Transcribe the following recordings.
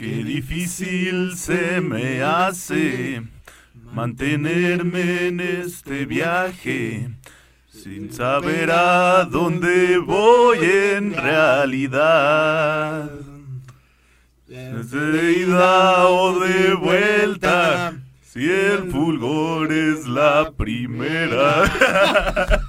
Qué difícil se me hace mantenerme en este viaje sin saber a dónde voy en realidad. De ida o de vuelta, si el fulgor es la primera.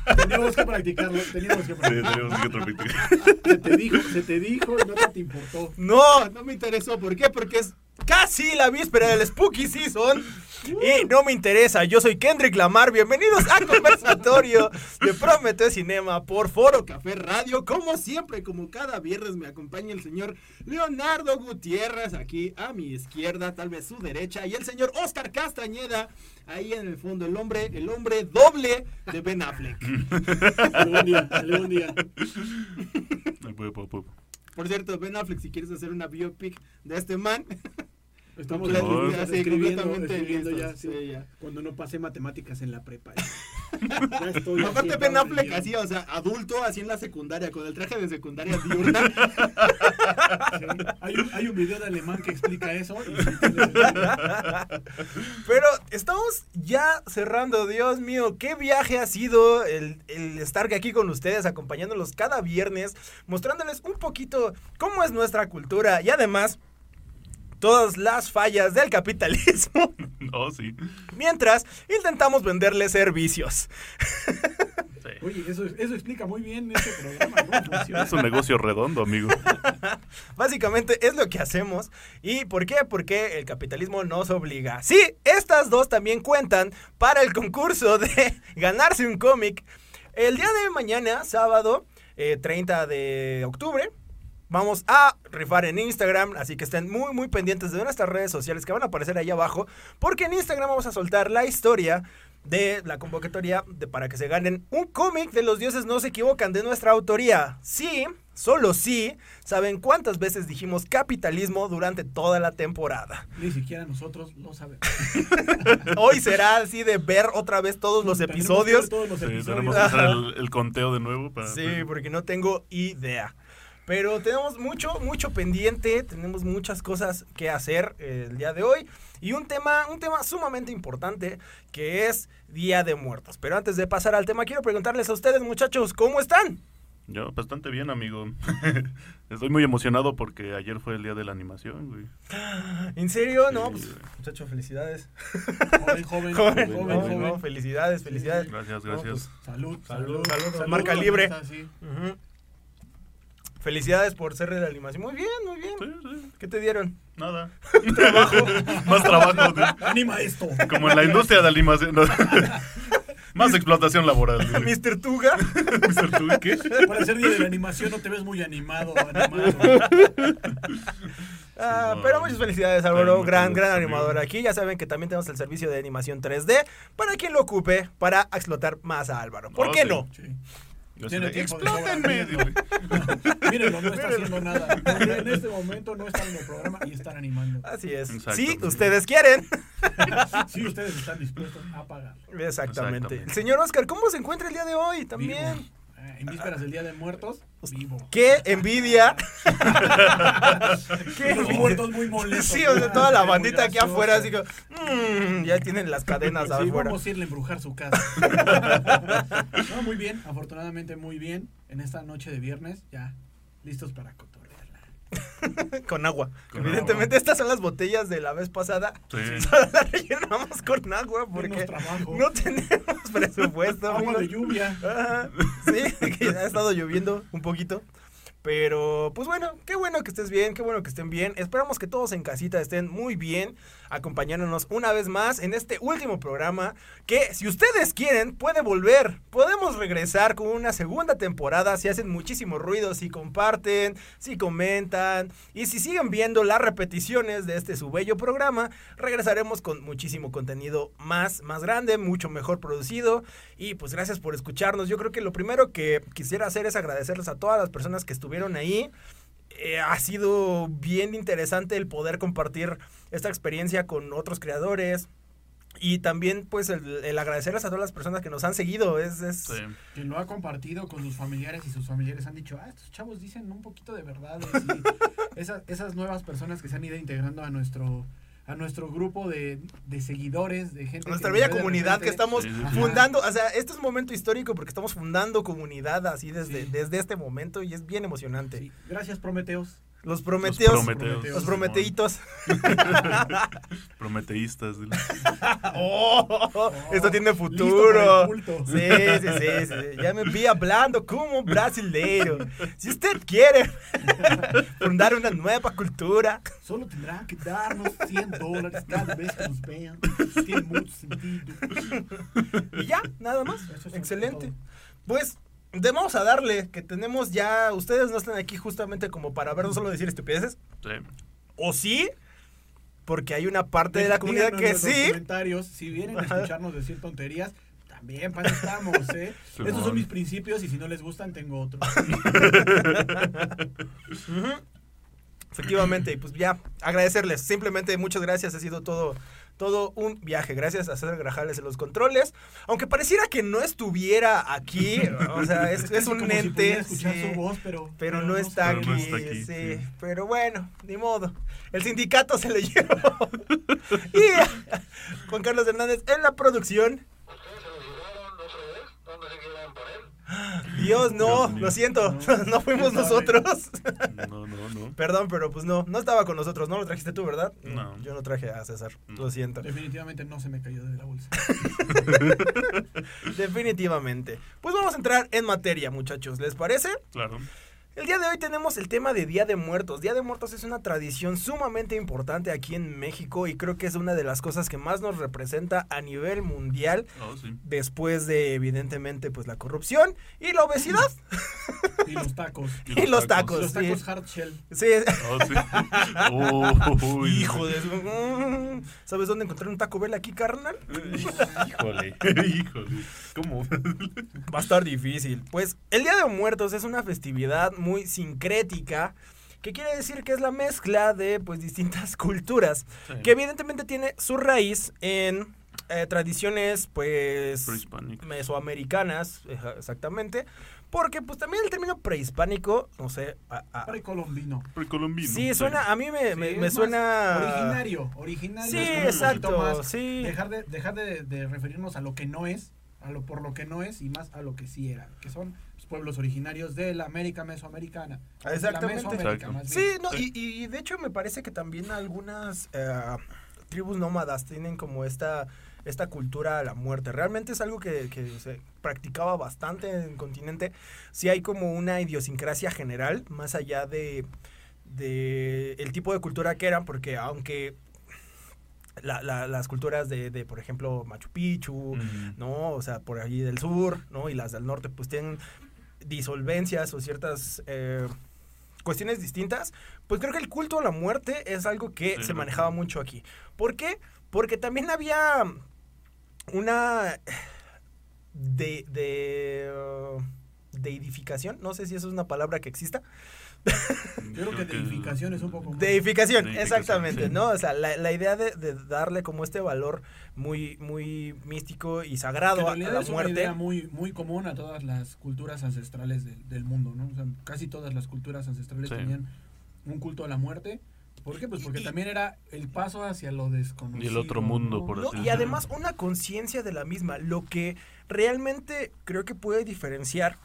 Teníamos que practicarlo, teníamos que Sí, practicarlo. tenemos que practicar. Se te dijo, se te dijo, no te importó. No, no me interesó. ¿Por qué? Porque es casi la víspera del Spooky Season. Y no me interesa. Yo soy Kendrick Lamar. Bienvenidos a Conversatorio de Prometeo Cinema por Foro Café Radio. Como siempre, como cada viernes, me acompaña el señor Leonardo Gutiérrez aquí a mi izquierda, tal vez su derecha, y el señor Oscar Castañeda ahí en el fondo. El hombre, el hombre doble de Ben Affleck. Algún día, algún día. Por cierto, Ben Affleck, si quieres hacer una biopic de este man, Estamos escribiendo, Sí, escribiendo, completamente escribiendo listos, ya, sí. sí, ya. Cuando no pasé matemáticas en la prepa. Ya, Ya estoy Aparte así, Ben Affleck así, o sea, adulto, así en la secundaria, con el traje de secundaria diurna. Sí. Hay, un, hay un video de alemán que explica eso. y. Pero estamos ya cerrando, Dios mío, qué viaje ha sido el, el estar aquí con ustedes, acompañándolos cada viernes, mostrándoles un poquito cómo es nuestra cultura y además todas las fallas del capitalismo, No, sí. mientras intentamos venderles servicios. Sí. Oye, eso, eso explica muy bien este programa. ¿Cómo funciona? Es un negocio redondo, amigo. Básicamente es lo que hacemos. ¿Y por qué? Porque el capitalismo nos obliga. Sí, estas dos también cuentan para el concurso de ganarse un cómic. El día de mañana, sábado eh, 30 de octubre, vamos a rifar en Instagram. Así que estén muy, muy pendientes de nuestras redes sociales que van a aparecer ahí abajo. Porque en Instagram vamos a soltar la historia de la convocatoria de, para que se ganen un cómic de los dioses no se equivocan de nuestra autoría. Sí, solo sí, saben cuántas veces dijimos capitalismo durante toda la temporada. Ni siquiera nosotros lo sabemos. Hoy será así de ver otra vez todos los episodios. Todos los Sí, episodios. tenemos que hacer el, el conteo de nuevo para. Sí, porque no tengo idea. Pero tenemos mucho, mucho pendiente, tenemos muchas cosas que hacer eh, el día de hoy y un tema, un tema sumamente importante que es Día de Muertos. Pero antes de pasar al tema, quiero preguntarles a ustedes, muchachos, ¿cómo están? Yo bastante bien, amigo. Estoy muy emocionado porque ayer fue el día de la animación, güey. ¿En serio? No, Sí, pues, güey. muchacho, felicidades. Joven, joven, Joven, joven, joven, joven. no, felicidades, felicidades. Gracias, No, gracias. pues, Salud, Salud, salud, salud, marca libre. Felicidades por ser de la animación. Muy bien, muy bien. Sí, sí, ¿Qué te dieron? nada. trabajo. Más trabajo. Anima esto. Como en la industria de animación. no. Más explotación laboral. Mr. Tuga. Mr. Tú, ¿qué? Para ser día de la animación no te ves muy animado, animado. Ah, pero muchas felicidades, Álvaro. Gran, gran animador aquí. Ya saben que también tenemos el servicio de animación 3D para quien lo ocupe para explotar más a Álvaro. ¿Por Oh, qué sí. no? Sí. Yo Tiene. ¡Explótenme! dile. Mírenlo, no está haciendo nada. En este momento no están en el programa y están animando. Así es. Si ustedes quieren. Si ustedes están dispuestos a pagar. Exactamente. Señor Oscar, ¿cómo se encuentra el día de hoy? También. Vivo. En vísperas del Día de Muertos, vivo. Qué envidia. Los muertos muy molestos. Sí, o sea, toda la bandita aquí afuera, así que. mm, ya tienen las cadenas Sí, afuera. vamos a irle a embrujar su casa. no, muy bien, afortunadamente muy bien. En esta noche de viernes, ya listos para. Con agua. Con Evidentemente, estas son las botellas de la vez pasada. Sí. Solo las rellenamos con agua porque no tenemos presupuesto. Agua amigos. de lluvia. Ajá, Sí, que ha estado lloviendo un poquito. Pero, pues bueno, qué bueno que estés bien, qué bueno que estén bien. Esperamos que todos en casita estén muy bien, acompañándonos una vez más en este último programa. Que si ustedes quieren, puede volver. Podemos regresar con una segunda temporada si hacen muchísimo ruido, si comparten, si comentan y si siguen viendo las repeticiones de este su bello programa. Regresaremos con muchísimo contenido más, más grande, mucho mejor producido. Y pues gracias por escucharnos. Yo creo que lo primero que quisiera hacer es agradecerles a todas las personas que estuvieron ahí. Eh, ha sido bien interesante el poder compartir esta experiencia con otros creadores. Y también, pues, el, el agradecerles a todas las personas que nos han seguido. Es, es, Sí. Quien lo ha compartido con sus familiares y sus familiares han dicho, ah, estos chavos dicen un poquito de verdades. Y esas, esas nuevas personas que se han ido integrando a nuestro a nuestro grupo de, de seguidores, de gente. nuestra que bella comunidad que estamos Sí, sí, sí. fundando. O sea, este es un momento histórico porque estamos fundando comunidad así desde, Sí. desde este momento y es bien emocionante. Sí, Gracias, Prometeos. Los prometeos. Los, Prometeos. prometeitos. Prometeístas. Oh, esto tiene futuro. Sí, sí, sí, sí. Ya me vi hablando como brasileiro. Si usted quiere fundar una nueva cultura, Solo tendrán que darnos 100 dólares cada vez que nos vean. Tiene mucho sentido. y ya, nada más. Excelente. todo. Pues, de- vamos a darle, que tenemos ya, ustedes no están aquí justamente como para vernos solo decir estupideces. Sí. ¿O sí? Porque hay una parte de la comunidad que sí. comentarios, si vienen a escucharnos decir tonterías, también para estamos, ¿eh? Simón. Estos son mis principios y si no les gustan, tengo otros. Efectivamente, y pues ya, agradecerles. Simplemente muchas gracias, ha sido todo, todo un viaje. Gracias a César Grajales en los controles. Aunque pareciera que no estuviera aquí, o sea, es, es un como si ente. pudiera escuchar sí, su voz, pero, pero no está, Pero no aquí, está aquí, sí. sí. Pero bueno, ni modo. El sindicato se lo llevó. y Juan Carlos Hernández en la producción. Dios, no, Dios lo siento, No, no fuimos nosotros. No, no, no. Perdón, pero pues no, no estaba con nosotros, ¿no? Lo trajiste tú, ¿verdad? No. Yo no traje a César, No. lo siento. Definitivamente no se me cayó de la bolsa. Definitivamente. Pues vamos a entrar en materia, muchachos, ¿les parece? Claro. El día de hoy tenemos el tema de Día de Muertos. Día de Muertos es una tradición sumamente importante aquí en México y creo que es una de las cosas que más nos representa a nivel mundial Oh, sí. después de evidentemente pues la corrupción y la obesidad. Y los tacos. Y los tacos. los sí. tacos hard shell. Sí. Oh, sí. Oh. Hijo de Mm, ¿Sabes dónde encontrar un Taco Bell aquí, carnal? Híjole. Híjole. ¿Cómo? Va a estar difícil. Pues el Día de Muertos es una festividad muy sincrética, que quiere decir que es la mezcla de pues distintas culturas, Sí. que evidentemente tiene su raíz en eh, tradiciones pues Prehispánico. mesoamericanas, exactamente, porque pues también el término prehispánico, no sé, a- a- Precolombino. Precolombino. sí suena, a mí me, Sí, me- suena Originario. Originario. Sí, es exacto, más sí. Dejar, de, dejar de, de referirnos a lo que no es, a lo por lo que no es y más a lo que sí era, que son los pueblos originarios de la América mesoamericana. Exactamente. Mesoamérica, más Sí, no, Sí. Y, y de hecho me parece que también algunas eh, tribus nómadas tienen como esta, esta cultura a la muerte. Realmente es algo que, que se practicaba bastante en el continente. Sí hay como una idiosincrasia general, más allá de, de el tipo de cultura que eran, porque aunque la- la- las culturas de, de, por ejemplo, Machu Picchu. ¿no? O sea, por allí del sur, ¿no? Y las del norte, pues tienen disolvencias o ciertas eh, cuestiones distintas. Pues creo que el culto a la muerte es algo que Sí, se manejaba mucho aquí. ¿Por qué? Porque también había una de, de uh, deidificación, no sé si eso es una palabra que exista. Yo creo que deificación es un poco más. Exactamente, sí. ¿no? O sea, la, la idea de, de darle como este valor muy, muy místico y sagrado a, la es una muerte. idea muy, muy común a todas las culturas ancestrales del, del mundo, ¿no? O sea, casi todas las culturas ancestrales Sí. tenían un culto a la muerte. ¿Por qué? Pues porque Y- también era el paso hacia lo desconocido. Y el otro mundo, ¿no? por No, así y además una conciencia de la misma, lo que realmente creo que puede diferenciar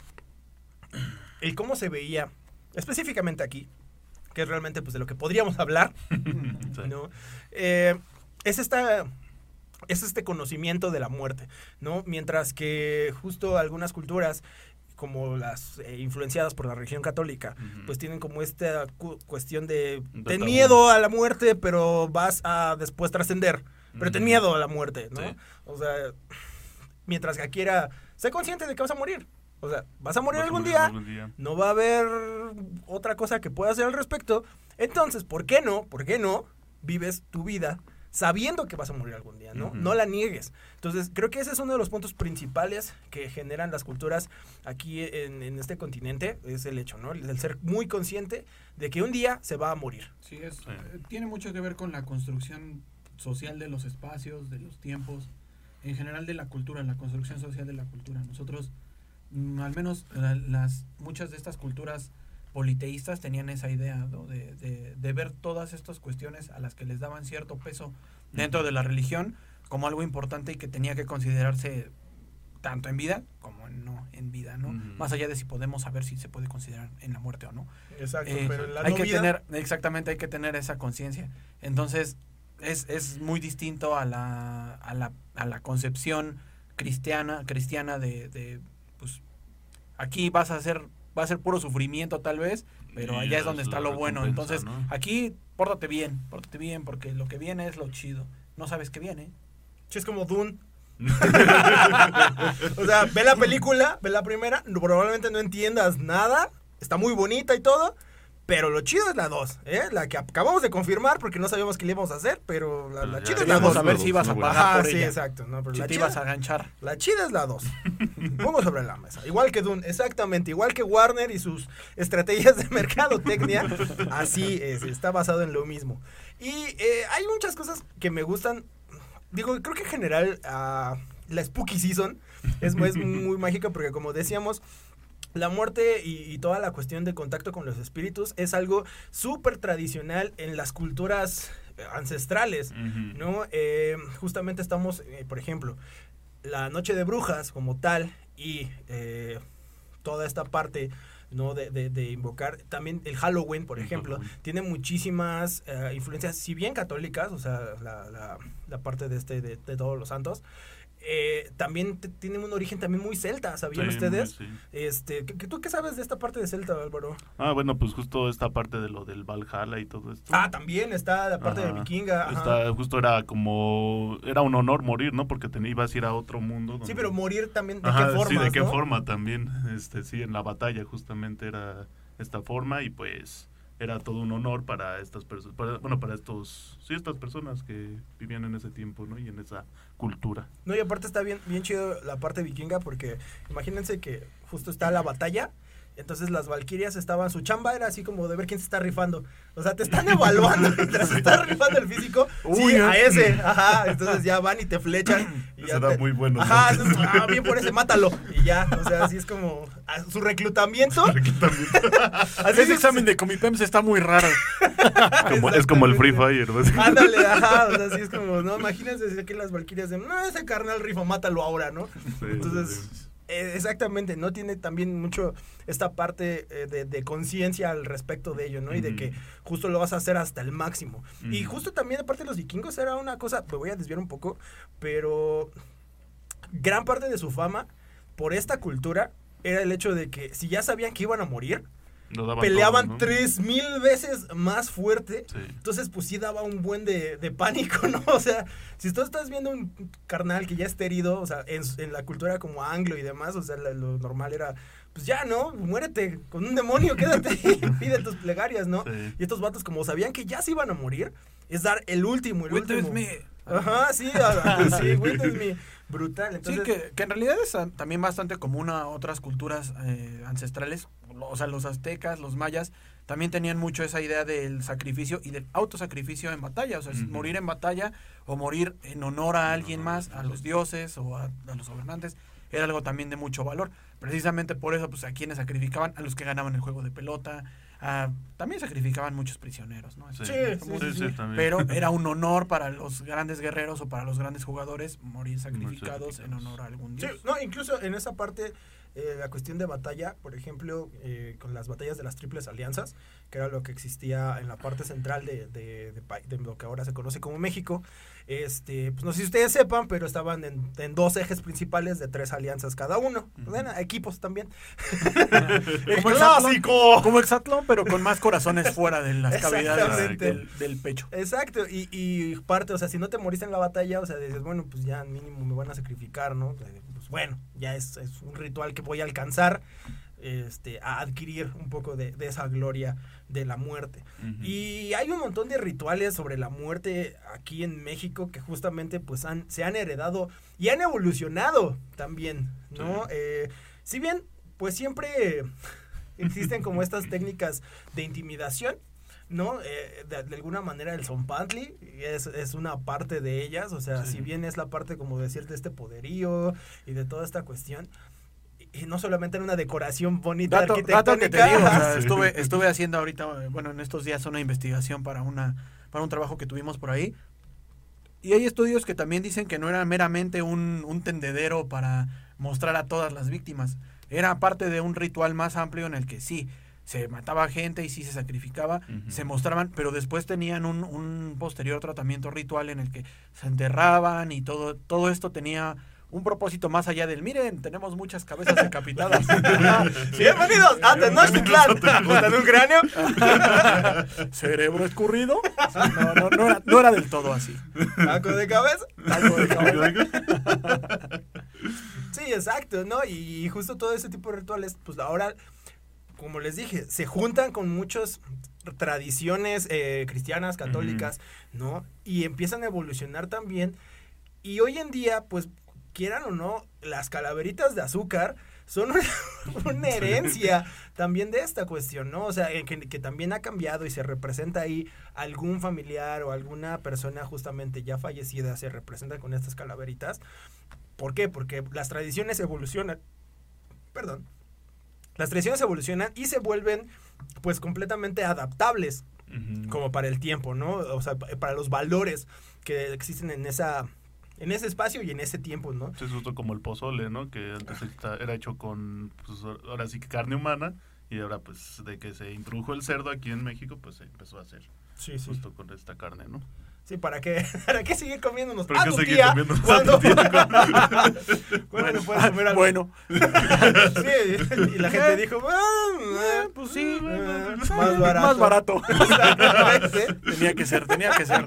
el cómo se veía, específicamente aquí, que es realmente pues de lo que podríamos hablar. Eh, es esta es este conocimiento de la muerte, ¿no? Mientras que justo algunas culturas como las eh, influenciadas por la religión católica, pues tienen como esta cu- cuestión de De ten tabú. miedo a la muerte, pero vas a después trascender, pero ten miedo a la muerte, ¿no? Sí. O sea, mientras que aquí era, sé consciente de que vas a morir, o sea, vas a morir Vas a algún morir día, algún día. no va a haber otra cosa que pueda hacer al respecto. Entonces, ¿por qué no? ¿Por qué no vives tu vida sabiendo que vas a morir algún día, ¿no? La niegues. Entonces, creo que ese es uno de los puntos principales que generan las culturas aquí en, en este continente, es el hecho, ¿no? El ser muy consciente de que un día se va a morir. Sí, es, Sí. eh, tiene mucho que ver con la construcción social de los espacios, de los tiempos, en general de la cultura, la construcción social de la cultura. Nosotros, al menos la- las muchas de estas culturas politeístas tenían esa idea ¿no? de, de- de ver todas estas cuestiones a las que les daban cierto peso dentro de la religión como algo importante y que tenía que considerarse tanto en vida como en no en vida, ¿no? Más allá de si podemos saber si se puede considerar en la muerte o no. Exacto, Eh, pero en la hay no que vida- tener, exactamente, hay que tener esa conciencia. Entonces, es, es muy distinto a la, a la, a la concepción cristiana, cristiana de, de, aquí vas a hacer, va a ser puro sufrimiento tal vez, pero Y allá es donde es está lo bueno. Entonces, ¿no? aquí, pórtate bien, pórtate bien, porque lo que viene es lo chido. No sabes qué viene. Sí, es como Dune. o sea, ve la película, ve la primera, probablemente no entiendas nada, está muy bonita y todo, pero lo chido es la 2, ¿eh? La que acabamos de confirmar porque no sabíamos qué le íbamos a hacer, pero la, chida es la Queríamos 2. saber si ibas a pagar Ajá, por sí, ella. exacto, no, pero Si la te chida, ibas a aganchar. la chida es la 2. Pongo sobre la mesa. Igual que Dune, exactamente. Igual que Warner y sus estrategias de mercadotecnia. Así es, está basado en lo mismo. Y eh, hay muchas cosas que me gustan. Digo, creo que en general ah, la Spooky Season es, es muy mágica porque como decíamos... La muerte y, y toda la cuestión de contacto con los espíritus es algo súper tradicional en las culturas ancestrales. ¿no? Eh, justamente estamos, eh, por ejemplo, la noche de brujas como tal y eh, toda esta parte no de, de- de invocar también el Halloween por ejemplo tiene muchísimas eh, influencias si bien católicas o sea la, la- la parte de este de, de todos los santos eh, también te- tiene un origen también muy celta sabían Sí, ustedes muy, sí. este ¿qué- qué- tú qué sabes de esta parte de celta Álvaro Ah, bueno, pues justo esta parte de lo del Valhalla y todo esto. ah también está la parte de vikinga. Está, justo era como, era un honor morir, ¿no? Porque te ibas a ir a otro mundo. sí pero morir también de Ajá, qué forma sí, de qué forma también. Este, sí, en la batalla justamente era esta forma y pues era todo un honor para estas personas, bueno, para estos, sí, estas personas que vivían en ese tiempo, ¿no? Y en esa cultura. No, y aparte está bien, bien chido la parte vikinga porque imagínense que justo está la batalla. Entonces las valquirias estaban, su chamba era así como de ver quién se está rifando. O sea, te están evaluando mientras se está rifando el físico. Uy, sí, ¿eh? a ese. Ajá. Entonces ya van y te flechan. Y ya Ese da te- muy bueno. Ajá, entonces, ah, bien por ese, mátalo. Y ya, o sea, así es como su reclutamiento. También. Así Ese es, examen de Comipems está muy raro. Como- es como el Free Fire. ¿no? Ándale, ajá, o sea, así es como, no, imagínense si aquí las valquirias de, no, ese carnal rifa, mátalo ahora, ¿no? Sí, Entonces, sí. Eh, exactamente, no tiene también mucho esta parte eh, de, de conciencia al respecto de ello, ¿no? Y de que justo lo vas a hacer hasta el máximo. Y justo también, aparte de los vikingos, era una cosa, me voy a desviar un poco, pero gran parte de su fama por esta cultura era el hecho de que si ya sabían que iban a morir, peleaban todo, ¿no? tres mil veces más fuerte. Sí. Entonces, pues sí daba un buen de, de pánico, ¿no? O sea, si tú estás viendo un carnal que ya está herido, o sea, en, en la cultura como anglo y demás, o sea, la- lo normal era, pues ya, ¿no? Muérete con un demonio, quédate y pide tus plegarias, ¿no? Sí. Y estos vatos, como sabían que ya se iban a morir, es dar el último, el Witness último. me. Ajá, sí, sí, witness me. Brutal. Entonces, sí, que, que en realidad es también bastante común a otras culturas eh, ancestrales. O sea, los aztecas, los mayas, también tenían mucho esa idea del sacrificio y del autosacrificio en batalla. O sea, morir en batalla o morir en honor a alguien más, a los dioses o a, a los gobernantes, era algo también de mucho valor. Precisamente por eso, pues a quienes sacrificaban, a los que ganaban el juego de pelota, a- también sacrificaban muchos prisioneros, ¿no? Sí, sí, sí, pero era un honor para los grandes guerreros o para los grandes jugadores morir sacrificados en sacrificados. honor a algún Sí, dios. no, incluso en esa parte, eh, la cuestión de batalla, por ejemplo, eh, con las batallas de las triples alianzas, que era lo que existía en la parte central de, de- de pa- de lo que ahora se conoce como México, este, pues no sé si ustedes sepan, pero estaban en, en dos ejes principales de tres alianzas cada uno. Ujú. Bueno, equipos también. El ¡Clásico! clásico. Como Exatlón, pero con más corazones fuera de las cavidades del pecho. Exacto, y, y parte, o sea, si no te moriste en la batalla, o sea, dices, bueno, pues ya mínimo me van a sacrificar, ¿no? Pues bueno, ya es, es un ritual que voy a alcanzar, este, a adquirir un poco de, de esa gloria de la muerte. Y hay un montón de rituales sobre la muerte aquí en México que justamente pues han, se han heredado y han evolucionado también, ¿no? Sí. Eh, si bien pues siempre existen como estas técnicas de intimidación, ¿no? Eh, de, de alguna manera el Zompantli es, es una parte de ellas, o sea, Sí. si bien es la parte, como decir, de este poderío y de toda esta cuestión, y no solamente en una decoración bonita Dato, dato que te arquitectónica. digo, o sea, Sí. estuve, estuve haciendo ahorita, bueno, en estos días una investigación para una para un trabajo que tuvimos por ahí. Y hay estudios que también dicen que no era meramente un, un tendedero para mostrar a todas las víctimas. Era parte de un ritual más amplio en el que sí, se mataba gente y sí se sacrificaba, se mostraban, pero después tenían un, un posterior tratamiento ritual en el que se enterraban y todo, todo esto tenía un propósito más allá del, miren, tenemos muchas cabezas decapitadas. Bienvenidos a Tenochtitlan. ¿Gustan un cráneo? cerebro escurrido. No, no, no era, no era del todo así. ¿Taco de cabeza? Algo de cabeza. Sí, exacto, ¿no? Y justo todo ese tipo de rituales, pues ahora, como les dije, se juntan con muchas tradiciones eh, cristianas, católicas, ¿no? Y empiezan a evolucionar también. Y hoy en día, pues, quieran o no, las calaveritas de azúcar son una, una herencia también de esta cuestión, ¿no? O sea, que, que también ha cambiado y se representa ahí algún familiar o alguna persona justamente ya fallecida se representa con estas calaveritas. ¿Por qué? Porque las tradiciones evolucionan. Perdón. Las tradiciones evolucionan y se vuelven pues completamente adaptables como para el tiempo, ¿no? O sea, pa- para los valores que existen en esa en ese espacio y en ese tiempo, ¿no? Es justo como el pozole, ¿no? Que antes está- era hecho con, pues, ahora sí que carne humana. Y ahora, pues, de que se introdujo el cerdo aquí en México, pues se empezó a hacer Sí, sí. justo con esta carne, ¿no? Sí, ¿para qué, ¿para qué seguir comiéndonos ¿Para a qué seguir comiéndonos a cuando, tu tía? cuando le puedes comer algo? Bueno, Sí, y la gente dijo, ah, eh, pues sí, eh, eh, más barato. Más barato. Tenía que ser, tenía que ser.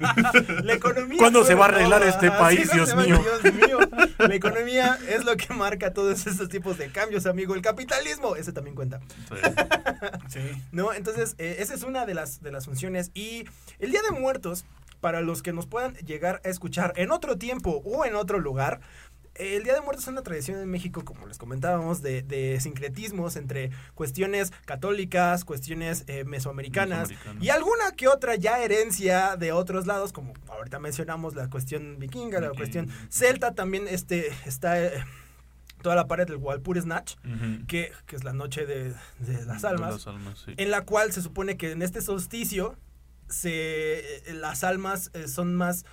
La economía. ¿Cuándo se va a arreglar este país, ¿cuándo Dios mío? Dios mío. La economía es lo que marca todos estos tipos de cambios, amigo. El capitalismo, ese también cuenta. Sí. Sí. ¿No? Entonces, eh, esa es una de las, de las funciones. Y el Día de Muertos, para los que nos puedan llegar a escuchar en otro tiempo o en otro lugar, el Día de Muertos es una tradición en México, como les comentábamos, de, de sincretismos entre cuestiones católicas, cuestiones eh, mesoamericanas y alguna que otra ya herencia de otros lados, como ahorita mencionamos la cuestión vikinga, la cuestión celta, también este, está eh, toda la pared del Walpurgis Snatch, que, que es la noche de, de las De almas las almas, sí. en la cual se supone que en este solsticio se, eh, las almas eh, son más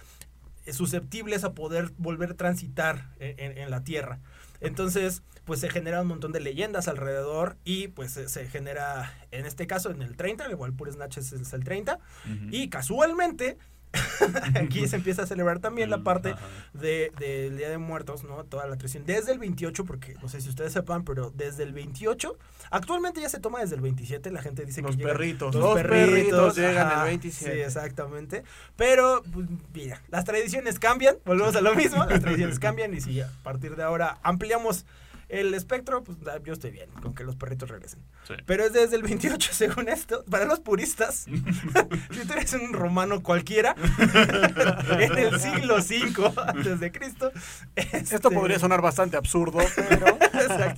eh, susceptibles a poder volver a transitar en, la tierra. Entonces, pues se genera un montón de leyendas alrededor y pues se, se genera, en este caso, en el 30, el Walpurgis Snatch es, el 30, Ujú. y casualmente aquí se empieza a celebrar también la parte ajá. de, del Día de Muertos, ¿no? Toda la tradición. Desde el 28, porque no sé si ustedes sepan, pero desde el 28, actualmente ya se toma desde el 27, la gente dice Los que llegan- perritos, los, los perritos, perritos llegan ajá, el 27. Sí, exactamente. Pero, pues, mira, las tradiciones cambian, volvemos a lo mismo, las tradiciones cambian y si a partir de ahora ampliamos el espectro, pues da- yo estoy bien con que los perritos regresen. Sí. Pero es desde el 28, según esto, para los puristas, si tú eres un romano cualquiera, en el siglo V antes de Cristo. Esto este, podría sonar bastante absurdo, pero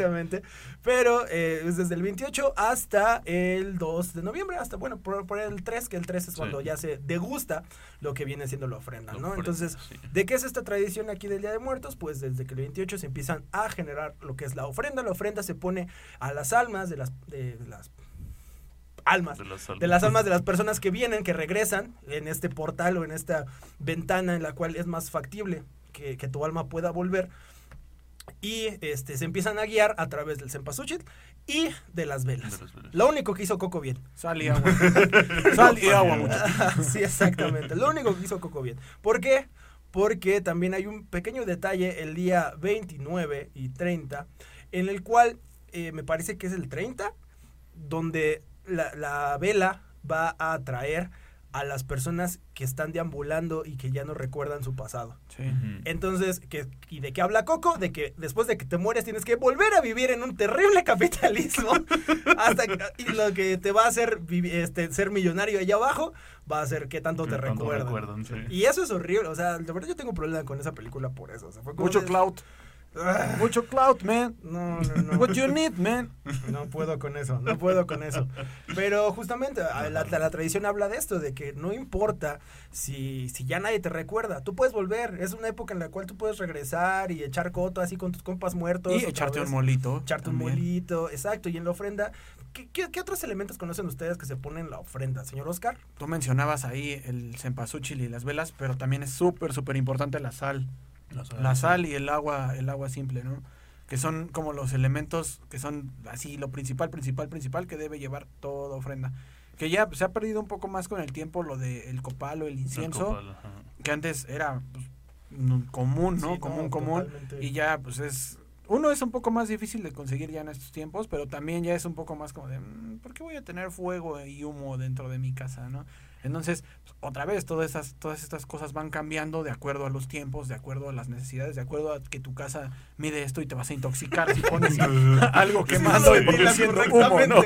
Exactamente. Pero eh, es desde el 28 hasta el 2 de noviembre, hasta, bueno, por, por el 3, que el 3 es Sí. cuando ya se degusta lo que viene siendo la ofrenda, ¿no? Entonces, sí. ¿de qué es esta tradición aquí del Día de Muertos? Pues desde que el 28 se empiezan a generar lo que es la ofrenda. La ofrenda se pone a las almas de las, de las almas De las almas. de las almas de las personas que vienen, que regresan en este portal o en esta ventana en la cual es más factible que, que tu alma pueda volver. Y este, se empiezan a guiar a través del cempasúchil y de las velas. De las velas. Lo único que hizo Coco bien. sal y agua. sal y agua, muchachos. sí, exactamente. Lo único que hizo Coco bien. ¿Por qué? Porque también hay un pequeño detalle el día 29 y 30, en el cual eh, me parece que es el 30, donde la, la vela va a atraer a las personas que están deambulando y que ya no recuerdan su pasado. Sí. Entonces, ¿qué- ¿y de qué habla Coco? De que después de que te mueres tienes que volver a vivir en un terrible capitalismo hasta que- y lo que te va a hacer este, ser millonario allá abajo va a ser que tanto te tanto recuerdan. recuerdan, sí. Y eso es horrible, o sea, de verdad yo tengo problema con esa película por eso. o sea, fue como Mucho de- clout. Mucho clout, man. No, no, no. What you need, man. No puedo con eso, no puedo con eso. Pero justamente la, la- la tradición habla de esto, de que no importa si, si ya nadie te recuerda, tú puedes volver. Es una época en la cual tú puedes regresar y echar coto así con tus compas muertos. Y echarte un molito. Echarte un molito, exacto. Y en la ofrenda, ¿qué, qué, qué otros elementos conocen ustedes que se ponen en la ofrenda, señor Oscar? Tú mencionabas ahí el cempasúchil y las velas, pero también es súper, súper importante la sal. La sal y el agua, el agua simple, ¿no? Que son como los elementos que son así lo principal, principal, principal que debe llevar toda ofrenda. Que ya se ha perdido un poco más con el tiempo lo del copal o el El incienso, copal, que antes era pues, común, ¿no? Sí, común, común. totalmente. Y ya, pues es. Uno es un poco más difícil de conseguir ya en estos tiempos, pero también ya es un poco más como de, mm, ¿por qué voy a tener fuego y humo dentro de mi casa, no? Entonces, pues, otra vez, todas estas, todas estas cosas van cambiando de acuerdo a los tiempos, de acuerdo a las necesidades, de acuerdo a que tu casa mide esto y te vas a intoxicar si pones algo quemando y sí, produciendo humo, ¿no?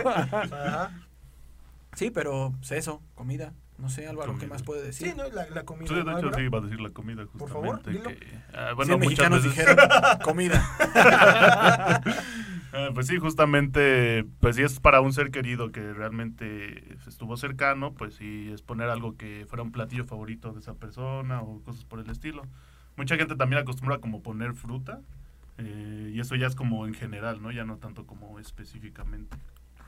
Sí, pero pues, eso, comida. No sé, Álvaro, ¿qué Comida. más puede decir? Sí, no, la, la comida. Sí, de ¿no, hecho Álvaro? sí iba a decir la comida Por favor, justamente. dilo. que, ah, bueno, muchas mexicanos veces. dijeron comida. Ah, pues sí, justamente, pues si es para un ser querido que realmente estuvo cercano, pues sí, es poner algo que fuera un platillo favorito de esa persona o cosas por el estilo. Mucha gente también acostumbra como poner fruta eh, y eso ya es como en general, ¿no? Ya no tanto como específicamente.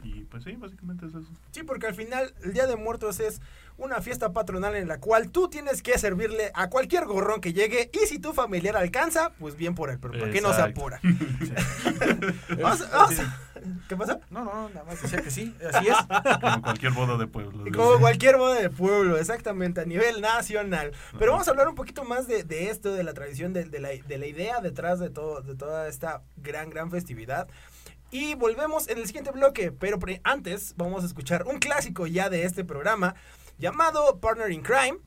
Y pues sí, básicamente es eso. Sí, porque al final el Día de Muertos es una fiesta patronal en la cual tú tienes que servirle a cualquier gorrón que llegue y si tu familiar alcanza, pues bien por él, pero ¿por qué no se apura? Vamos- vamos- ¿Qué pasa? No, no, nada más decía que sí, así es. Como cualquier boda de pueblo. Como cualquier boda de pueblo, exactamente, a nivel nacional. Pero vamos a hablar un poquito más de, de esto, de la tradición, de, de la, de la idea detrás de, todo, de toda esta gran, gran festividad. Y volvemos en el siguiente bloque, pero antes vamos a escuchar un clásico ya de este programa llamado Partner in Crime.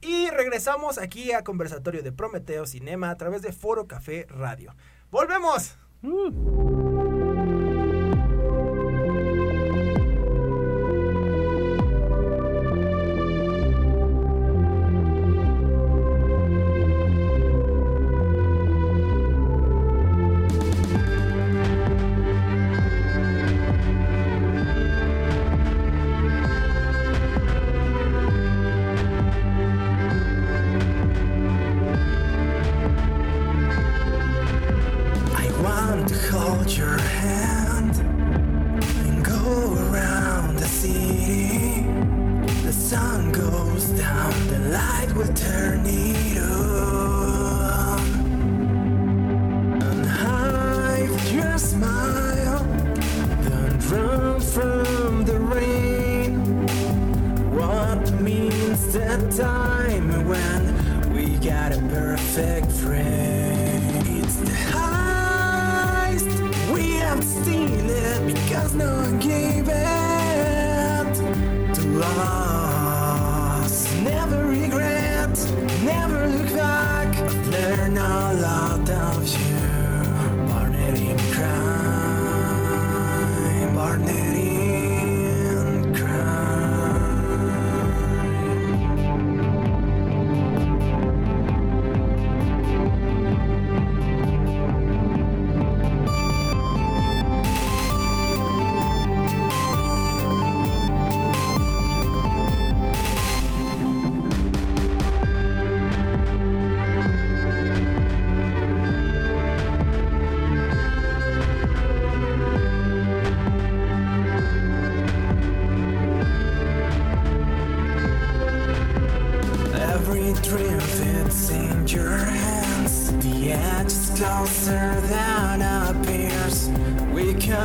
Y regresamos aquí a Conversatorio de Prometeo Cinema a través de Foro Café Radio. ¡Volvemos! I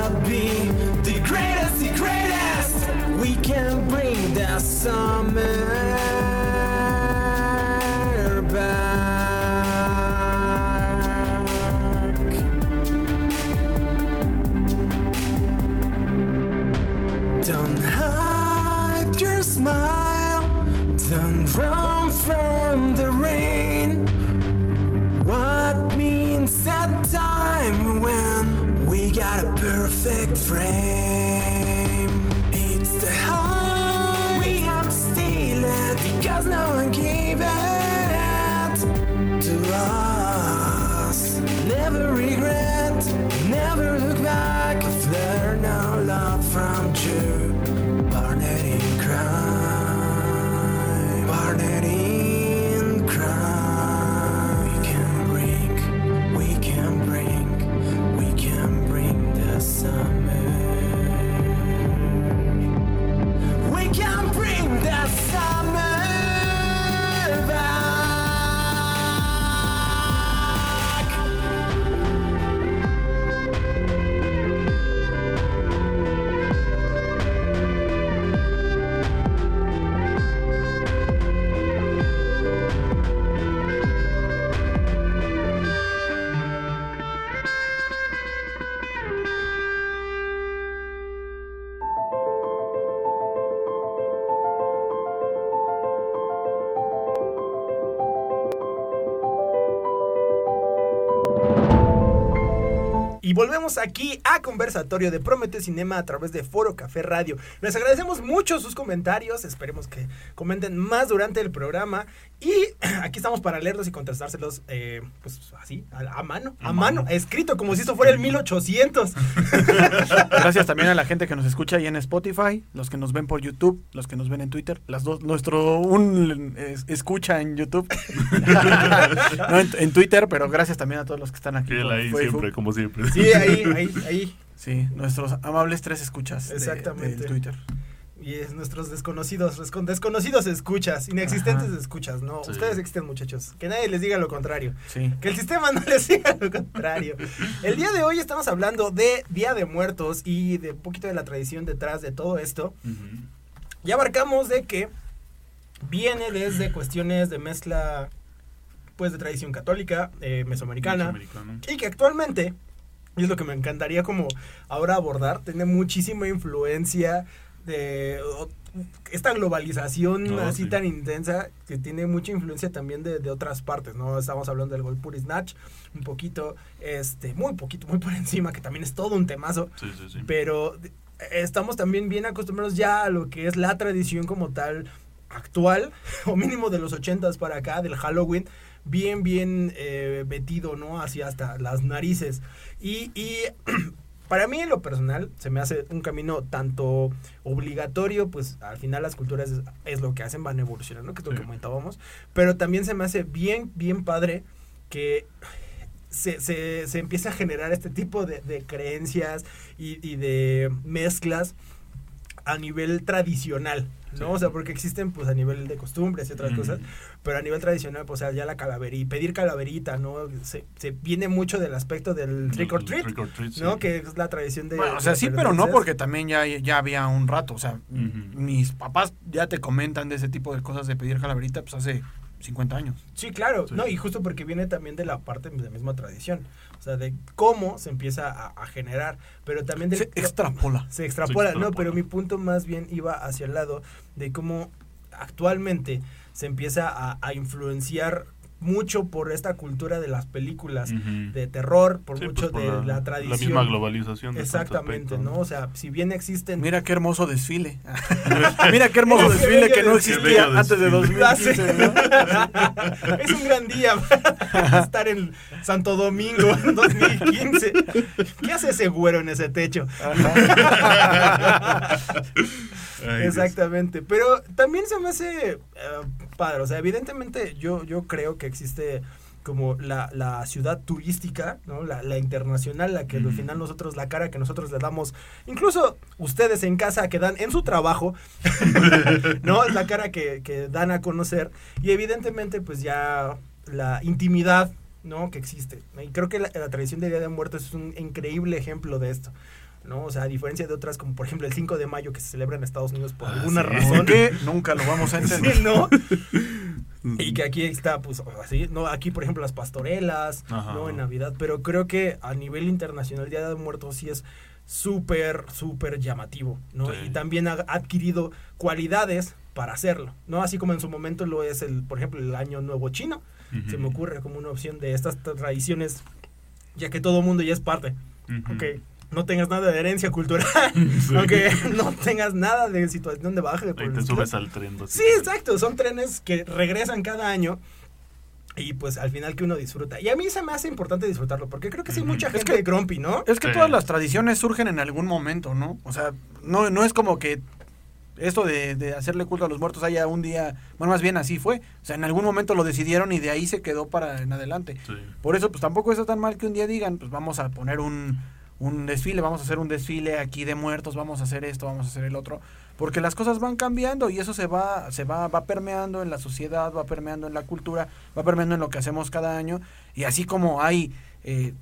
Be the greatest, the greatest. We can bring the summer Aquí a conversatorio de Promete Cinema a través de Foro Café Radio. Les agradecemos mucho sus comentarios, esperemos que comenten más durante el programa. Y aquí estamos para leerlos y contrastárselos, eh, pues así, a, a mano, a, A mano, mano. escrito como si esto fuera el 1800. Gracias también a la gente que nos escucha ahí en Spotify, los que nos ven por YouTube, los que nos ven en Twitter, las dos, nuestro un es- escucha en YouTube, no en, en Twitter, pero gracias también a todos los que están aquí. Fiel ahí Facebook. siempre, como siempre. Sí, ahí, ahí, ahí. Sí, nuestros amables tres escuchas de- Exactamente. del Twitter. Y es nuestros desconocidos, descon- desconocidos escuchas, inexistentes Ajá. escuchas, ¿no? Sí. Ustedes existen, muchachos. Que nadie les diga lo contrario. Sí. Que el sistema no les diga lo contrario. El día de hoy estamos hablando de Día de Muertos y de un poquito de la tradición detrás de todo esto. Ujú. Ya abarcamos de que viene desde cuestiones de mezcla, pues de tradición católica, eh, mesoamericana, Americano. y que actualmente, y es lo que me encantaría como ahora abordar, tiene muchísima influencia de esta globalización No, así sí. tan intensa que tiene mucha influencia también de, de otras partes, ¿no? Estamos hablando del Golpuri Snatch, un poquito, este, muy poquito, muy por encima, que también es todo un temazo, Sí, sí, sí. pero estamos también bien acostumbrados ya a lo que es la tradición como tal actual, o mínimo de los ochentas para acá, del Halloween, bien, bien eh, metido, ¿no? Hacia hasta las narices. Y, y para mí, en lo personal, se me hace un camino tanto obligatorio, pues al final las culturas es, es lo que hacen, van evolucionando, que es lo Sí. que comentábamos, pero también se me hace bien, bien padre que se, se, se empiece a generar este tipo de, de creencias y, y de mezclas a nivel tradicional, ¿no? Sí. O sea, porque existen pues a nivel de costumbres y otras cosas, pero a nivel tradicional, pues o sea, ya la calaverita, pedir calaverita, ¿no? Se, se viene mucho del aspecto del trick or treat, Trick or treat, sí. ¿no? Que es la tradición de... Bueno, o sea, sí, pero no porque también ya, ya había un rato. O sea, mis papás ya te comentan de ese tipo de cosas de pedir calaverita pues hace 50 años. Sí, claro, Sí. no, y justo porque viene también de la parte de la misma tradición, o sea, de cómo se empieza a, a generar, pero también del... Se extrapola. se extrapola, Se no, pero mi punto más bien iba hacia el lado de cómo actualmente se empieza a, a influenciar mucho por esta cultura de las películas de terror, por Sí, mucho pues, por de la, tradición. La misma globalización. de Exactamente, aspecto, ¿no? O sea, si bien existen... Mira qué hermoso desfile. Mira qué hermoso desfile que no existía antes de desfile. 2015. ¿no? es un gran día para estar en Santo Domingo en 2015. ¿Qué hace ese güero en ese techo? Ay, Dios. Exactamente, pero también se me hace eh, padre, o sea, evidentemente yo, yo creo que existe como la, la ciudad turística, ¿no? La, la internacional, la que al final nosotros, la cara que nosotros le damos, incluso ustedes en casa que dan en su trabajo, ¿no? Es la cara que, que dan a conocer y evidentemente pues ya la intimidad, ¿no? Que existe. Y creo que la, la tradición de Día de Muertos es un increíble ejemplo de esto. ¿No? O sea, a diferencia de otras, como por ejemplo el 5 de mayo que se celebra en Estados Unidos por Ah, alguna sí. razón. Nunca lo vamos a entender. Sí, ¿no? Y que aquí está, pues, así, ¿no? Aquí, por ejemplo, las pastorelas, Ajá. ¿no? En Navidad. Pero creo que a nivel internacional, Día de Muertos sí es súper, súper llamativo, ¿no? Sí. Y también ha adquirido cualidades para hacerlo, ¿no? Así como en su momento lo es, el por ejemplo, el Año Nuevo Chino. Se me ocurre como una opción de estas tradiciones, ya que todo mundo ya es parte. Ujú. Aunque no tengas nada de herencia cultural, Sí. aunque no tengas nada de situación de baja. Ahí el te subes al tren. Sí, exacto. Son trenes que regresan cada año. Y pues al final que uno disfruta. Y a mí se me hace importante disfrutarlo, porque creo que sí mucha Es gente que- grumpy, ¿no? Es que Sí. todas las tradiciones surgen en algún momento, ¿no? O sea, no, no es como que esto de, de hacerle culto a los muertos haya un día, bueno, más bien así fue. O sea, en algún momento lo decidieron y de ahí se quedó para en adelante. Sí. Por eso, pues tampoco está tan mal que un día digan, pues vamos a poner un, un desfile, vamos a hacer un desfile aquí de muertos, vamos a hacer esto, vamos a hacer el otro. Porque las cosas van cambiando y eso se va, se va, va permeando en la sociedad, va permeando en la cultura, va permeando en lo que hacemos cada año. Y así como hay eh,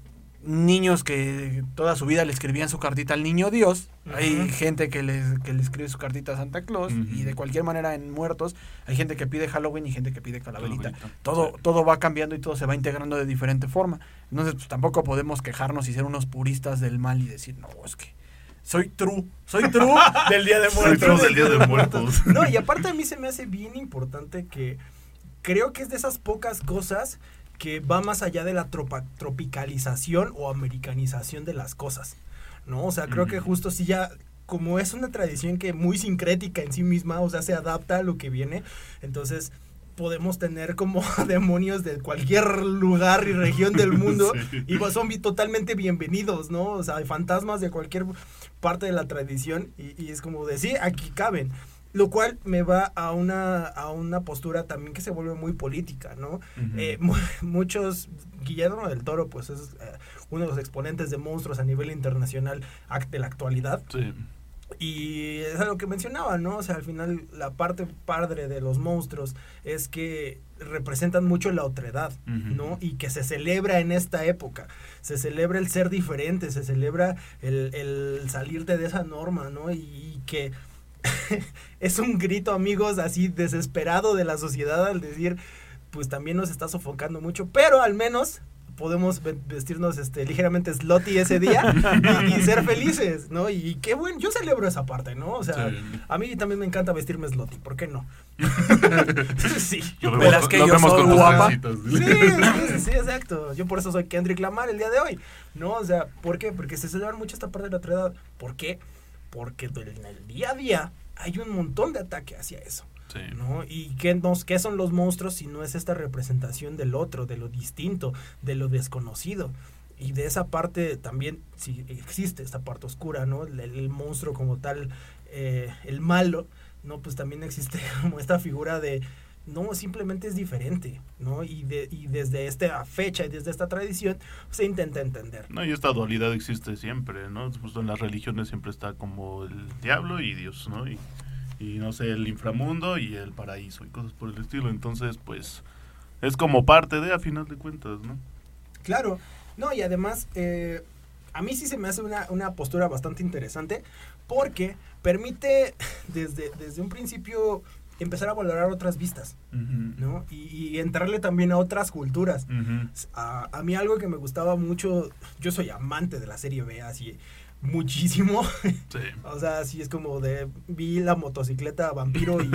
niños que toda su vida le escribían su cartita al niño Dios, hay gente que les, que le escribe su cartita a Santa Claus y de cualquier manera en muertos hay gente que pide Halloween y gente que pide calaverita. Calaverita. Todo, Sí. todo va cambiando y todo se va integrando de diferente forma. Entonces, pues tampoco podemos quejarnos y ser unos puristas del mal y decir, no, es que soy true, soy true del Día de Soy Muertos. true del Día de Muertos. No, y aparte a mí se me hace bien importante que creo que es de esas pocas cosas que va más allá de la tropa- tropicalización o americanización de las cosas. ¿No? O sea, creo que justo si ya como es una tradición que muy sincrética en sí misma, o sea, se adapta a lo que viene, entonces podemos tener como demonios de cualquier lugar y región del mundo Sí. y pues son totalmente bienvenidos, ¿no? O sea, hay fantasmas de cualquier parte de la tradición y, y es como de, sí, aquí caben. Lo cual me va a una, a una postura también que se vuelve muy política, ¿no? Eh, mu- muchos, Guillermo del Toro, pues es eh, uno de los exponentes de monstruos a nivel internacional ac- de la actualidad. Sí. Y es algo que mencionaba, ¿no? O sea, al final la parte padre de los monstruos es que representan mucho la otredad, Ujú. ¿no? Y que se celebra en esta época. Se celebra el ser diferente, se celebra el, el salirte de esa norma, ¿no? Y, y que es un grito, amigos, así desesperado de la sociedad al decir, pues también nos está sofocando mucho, pero al menos podemos ve- vestirnos este ligeramente slotty ese día y, y ser felices, ¿no? Y qué bueno, yo celebro esa parte, ¿no? O sea, Sí. a mí también me encanta vestirme slotty, ¿por qué no? sí, yo Lo verás que lo yo soy guapa. Sí, sí, sí, exacto. Yo por eso soy Kendrick Lamar el día de hoy. ¿No? O sea, ¿por qué? Porque se celebra mucho esta parte de la otra edad. ¿Por qué? Porque en el día a día hay un montón de ataque hacia eso. Sí. ¿no? ¿Y qué, nos, qué son los monstruos si no es esta representación del otro, de lo distinto, de lo desconocido? Y de esa parte también, si existe esta parte oscura, ¿no? El, el monstruo como tal, eh, el malo, ¿no? Pues también existe como esta figura de, no, simplemente es diferente, ¿no? Y, de, y desde esta fecha y desde esta tradición se intenta entender. No, y esta dualidad existe siempre, ¿no? Justo en las religiones siempre está como el diablo y Dios, ¿no? Y, y no sé, el inframundo y el paraíso y cosas por el estilo. Entonces, pues, es como parte de, a final de cuentas, ¿no? Claro, no, y además, eh, a mí sí se me hace una, una postura bastante interesante porque permite desde, desde un principio empezar a valorar otras vistas, ¿no? Y, y entrarle también a otras culturas. A, a mí algo que me gustaba mucho, yo soy amante de la serie B, así muchísimo. Sí. o sea, así es como de vi la motocicleta vampiro y,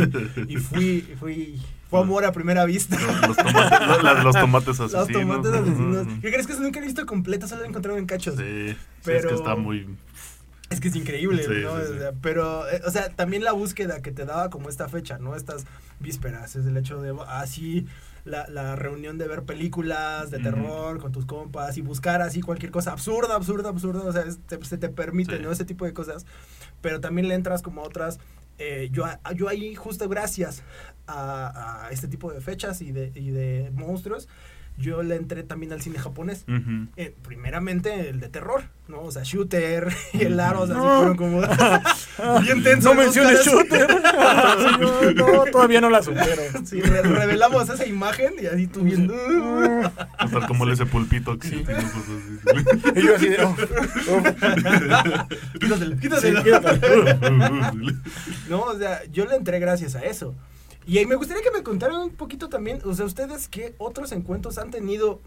y fui, fui, fue amor a primera vista. Los, tomates, los, las- los tomates Los asesinos. tomates asesinos. ¿Qué crees que eso nunca he visto completa? Solo lo he encontrado en cachos. Sí, sí, es Pero- que está muy... Es que es increíble, Sí, ¿no? sí, sí. Pero, eh, o sea, también la búsqueda que te daba como esta fecha, ¿no? Estas vísperas, es el hecho de así la, la reunión de ver películas de terror con tus compas y buscar así cualquier cosa absurda, absurda, absurda, o sea, es- te- se te permite. ¿no? Ese tipo de cosas, pero también le entras como a otras, eh, yo, yo ahí justo gracias a, a este tipo de fechas y de, y de monstruos, yo le entré también al cine japonés. Eh, primeramente el de terror, ¿no? O sea, Shooter y el Aro, o sea, sí No. fueron como bien tensos. No menciones shooter. Sí, no, todavía no la supero. Sí, re- revelamos esa imagen y así tú viendo. Hasta como ese pulpito que tiene cosas así. Y yo así de, oh, oh, sí. No, o sea, yo le entré gracias a eso. Y me gustaría que me contaran un poquito también, o sea, ustedes qué otros encuentros han tenido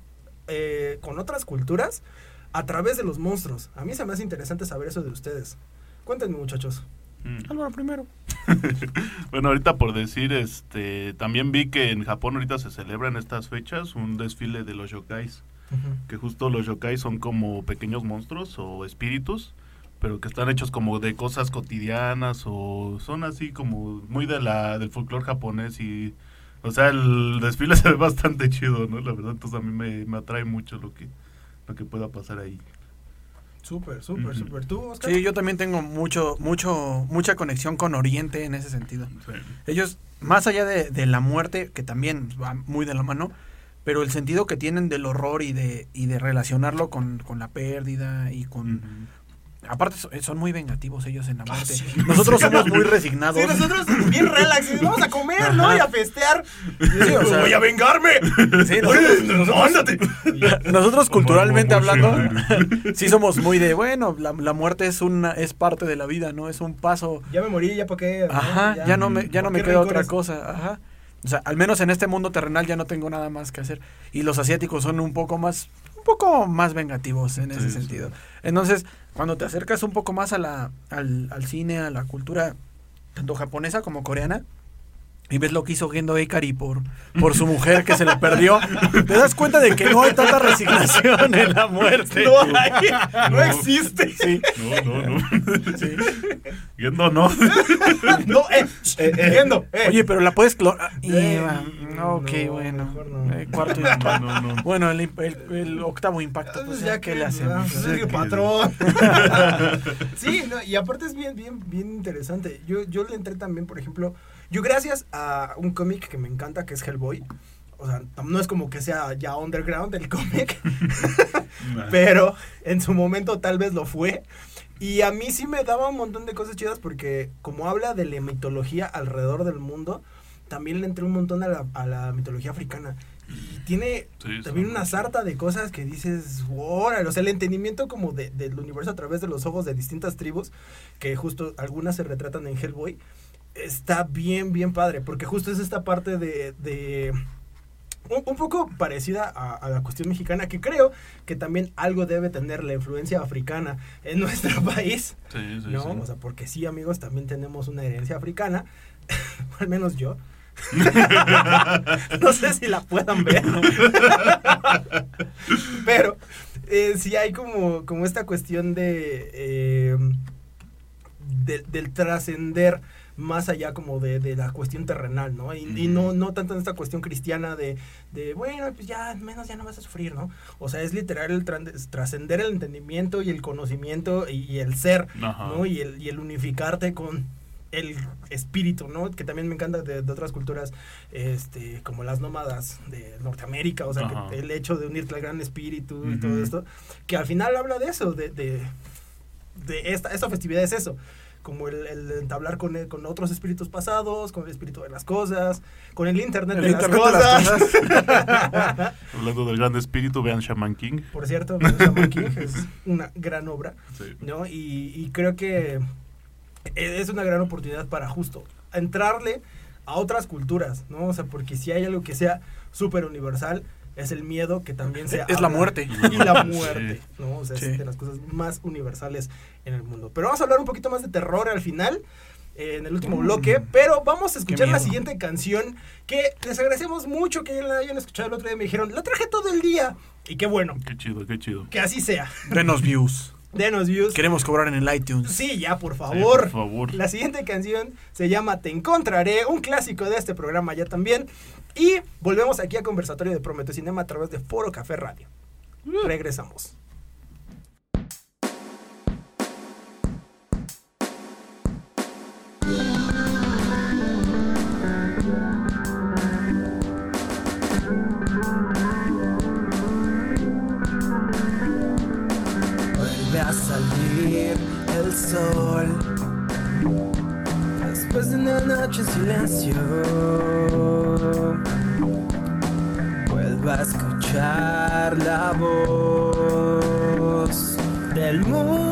eh, con otras culturas a través de los monstruos. A mí se me hace interesante saber eso de ustedes. Cuéntenme, muchachos. Mm. Álvaro primero. Bueno, ahorita por decir, este, también vi que en Japón ahorita se celebra en estas fechas un desfile de los yokais, que justo los yokais son como pequeños monstruos o espíritus, pero que están hechos como de cosas cotidianas o son así como muy de la del folclore japonés y O sea, el desfile se ve bastante chido, ¿no? La verdad, entonces a mí me, me atrae mucho lo que, lo que pueda pasar ahí. Súper, súper, Ujú. súper. ¿Tú, Oscar? Sí, yo también tengo mucho, mucho, mucha conexión con Oriente en ese sentido. Sí. Ellos, más allá de, de la muerte, que también va muy de la mano, pero el sentido que tienen del horror y de, y de relacionarlo con, con la pérdida y con... Ujú. Aparte so- son muy vengativos ellos en la Ah, muerte. sí. Nosotros somos muy resignados. Sí, nosotros bien relax, vamos a comer, ¿no? Ajá. Y a festear. O sea- voy a vengarme. Sí, nosotros, nosotros- ¡Ándate! nosotros culturalmente hablando, sí somos muy de, bueno, la, la muerte es una es parte de la vida, ¿no? Es un paso Ya me morí, ya para qué. ¿no? Ajá, ya, no me, ya no ¿para me queda otra cosa, ajá. O sea, al menos en este mundo terrenal ya no tengo nada más que hacer. Y los asiáticos son un poco más, un poco más vengativos en ese sí. sentido. Entonces, cuando te acercas un poco más a la, al, al cine, a la cultura, tanto japonesa como coreana, y ves lo que hizo Gendo Ikari por, por su mujer que se le perdió, te das cuenta de que no hay tanta resignación en la muerte. No hay, no, No. existe. Sí, No, no, no. sí. Yendo, no. No, eh, eh, eh, Gendo, eh. Oye, pero la puedes clonar. Eh, ok, no, bueno. cuarto no. Bueno, el, el- el octavo impacto, pues ya que le hacemos. ah, Sí, pues, patrón. sí, no, y aparte es bien, bien, bien interesante. Yo, yo le entré también, por ejemplo, yo gracias a un cómic que me encanta, que es Hellboy. O sea, no es como que sea ya underground el cómic, pero en su momento tal vez lo fue. Y a mí sí me daba un montón de cosas chidas porque como habla de la mitología alrededor del mundo, también le entré un montón a la, a la mitología africana. Y tiene Sí, también una sarta de cosas que dices, órale, o sea, el entendimiento como de, del universo a través de los ojos de distintas tribus, que justo algunas se retratan en Hellboy, está bien, bien padre, porque justo es esta parte de... de un, un poco parecida a, a la cuestión mexicana, que creo que también algo debe tener la influencia africana en nuestro país, Sí, sí, ¿no? sí. O sea, porque sí, amigos, también tenemos una herencia africana, al menos yo. no sé si la puedan ver. Pero eh, sí hay como, como esta cuestión de, eh, de- del trascender más allá como de, de la cuestión terrenal, ¿no? Y, y no, no tanto en esta cuestión cristiana de, de, bueno, pues ya, menos ya no vas a sufrir, ¿no? O sea, es literal el trascender el entendimiento y el conocimiento y, y el ser, Ajá. ¿no? Y el, y el unificarte con el espíritu, ¿no? Que también me encanta de, de otras culturas, este, como las nómadas de Norteamérica, o sea, que el hecho de unirte al gran espíritu y todo esto, que al final habla de eso, de, de, de esta, esta festividad es eso, como el, el entablar con, el- con otros espíritus pasados, con el espíritu de las cosas, con el internet, El de, internet las de las cosas. Hablando del gran espíritu, vean Shaman King. Por cierto, Shaman King es una gran obra. Sí. ¿no? Y, y creo que es una gran oportunidad para justo entrarle a otras culturas, ¿no? O sea, porque si hay algo que sea súper universal, es el miedo que también se Es la muerte. Y la muerte, ¿no? O sea, Sí. es de las cosas más universales en el mundo. Pero vamos a hablar un poquito más de terror al final. eh, En el último Mm. bloque, pero vamos a escuchar la siguiente canción que les agradecemos mucho que la hayan escuchado el otro día. Me dijeron, la traje todo el día. Y qué bueno, Qué chido, qué chido. que así sea. Denos views. Denos views. Queremos cobrar en el iTunes. Sí, ya, por Sí, favor. por favor. La siguiente canción se llama Te Encontraré, un clásico de este programa ya también. Y volvemos aquí a Conversatorio de Prometeo Cinema a través de Foro Café Radio. Regresamos. Vuelve a salir el sol Después de una noche en silencio Vuelvo a escuchar la voz del mundo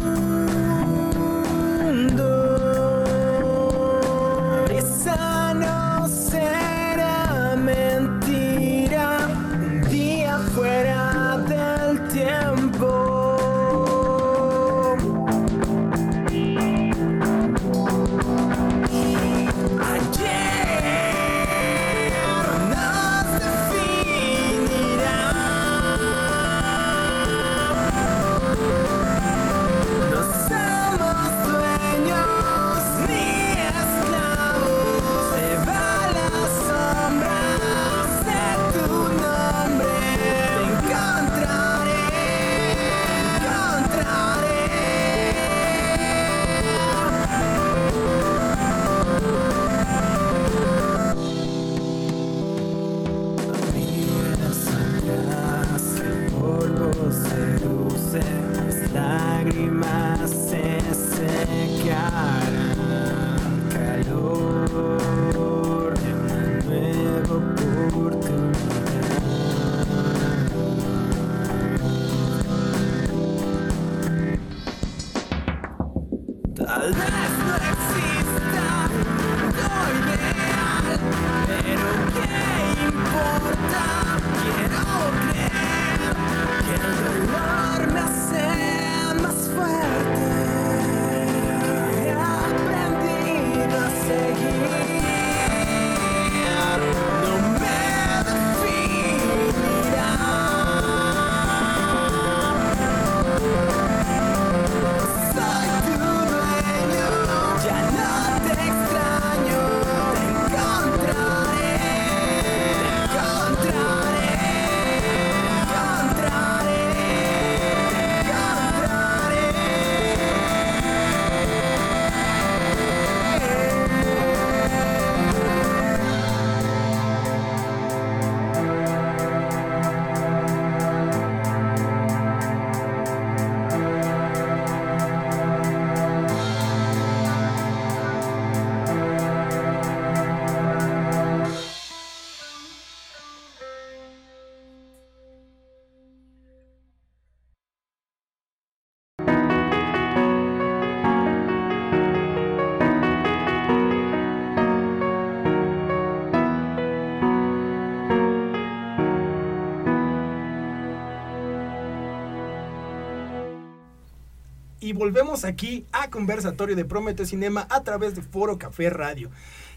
Y volvemos aquí a conversatorio de Prometeo Cinema a través de Foro Café Radio.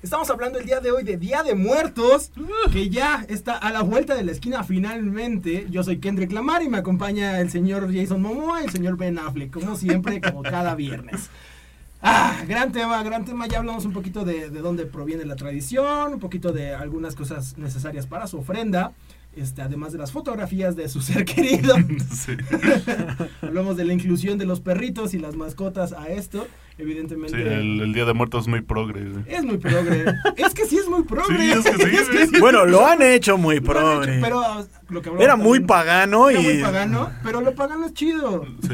Estamos hablando el día de hoy de Día de Muertos, que ya está a la vuelta de la esquina finalmente. Yo soy Kendrick Lamar y me acompaña el señor Jason Momoa y el señor Ben Affleck, como siempre, como cada viernes. Ah, gran tema, gran tema. Ya hablamos un poquito de, de dónde proviene la tradición, un poquito de algunas cosas necesarias para su ofrenda. Este, además de las fotografías de su ser querido. Sí. Hablamos de la inclusión de los perritos y las mascotas a esto. Evidentemente. Sí, el, el Día de Muertos es muy progre. güey. Es muy progre. es que sí es muy progre. Sí, es que sí, Es güey. sí. Bueno, lo han hecho muy progre. hecho, Pero lo que hablamos Era muy también- pagano Era y. muy pagano, pero lo pagano es chido. Sí,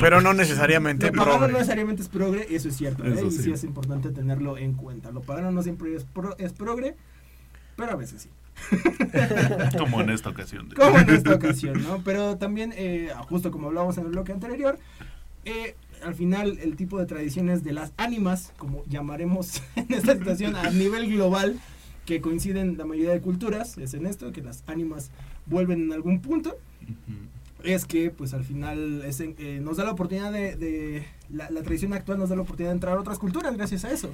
Pero no necesariamente Lo pagano no necesariamente es progre, eso es cierto. ¿eh? Eso Y sí sí. es importante tenerlo en cuenta. Lo pagano no siempre es, pro- es progre, pero a veces sí. Como en esta ocasión. de- Como en esta ocasión, ¿no? Pero también, eh, justo como hablábamos en el bloque anterior, eh, al final el tipo de tradiciones de las ánimas, como llamaremos en esta situación a nivel global, que coinciden la mayoría de culturas, es en esto, que las ánimas vuelven en algún punto, es que pues al final es en- eh, nos da la oportunidad de, de- la, la tradición actual nos da la oportunidad de entrar a otras culturas gracias a eso.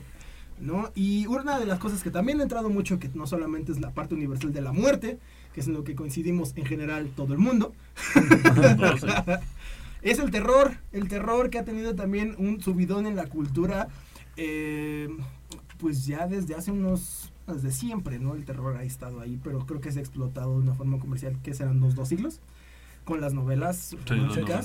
Y una de las cosas que también ha entrado mucho, que no solamente es la parte universal de la muerte, que es en lo que coincidimos en general todo el mundo, es el terror, el terror que ha tenido también un subidón en la cultura, eh, pues ya desde hace unos, desde siempre, ¿no? El terror ha estado ahí, pero creo que se ha explotado de una forma comercial, que serán los dos siglos, con las novelas.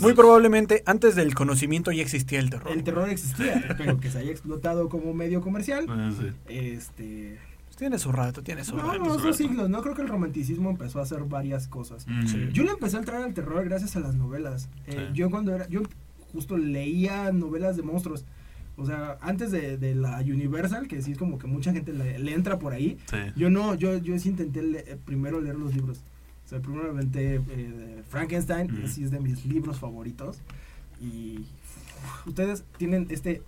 Muy probablemente antes del conocimiento ya existía el terror. El terror existía, pero que se haya explotado como medio comercial. Sí. Este. Tiene su rato, tiene su No, rato. no, son siglos, ¿no? Creo que el romanticismo empezó a hacer varias cosas. Mm. Yo le empecé a entrar al terror gracias a las novelas. Eh, Sí. Yo cuando era. Yo justo leía novelas de monstruos. O sea, antes de, de la Universal, que sí es como que mucha gente le, le entra por ahí. Sí. Yo no, yo, yo sí intenté le- eh, primero leer los libros. O sea, primero me aventé eh, Frankenstein, así es de mis libros favoritos. Y ustedes tienen este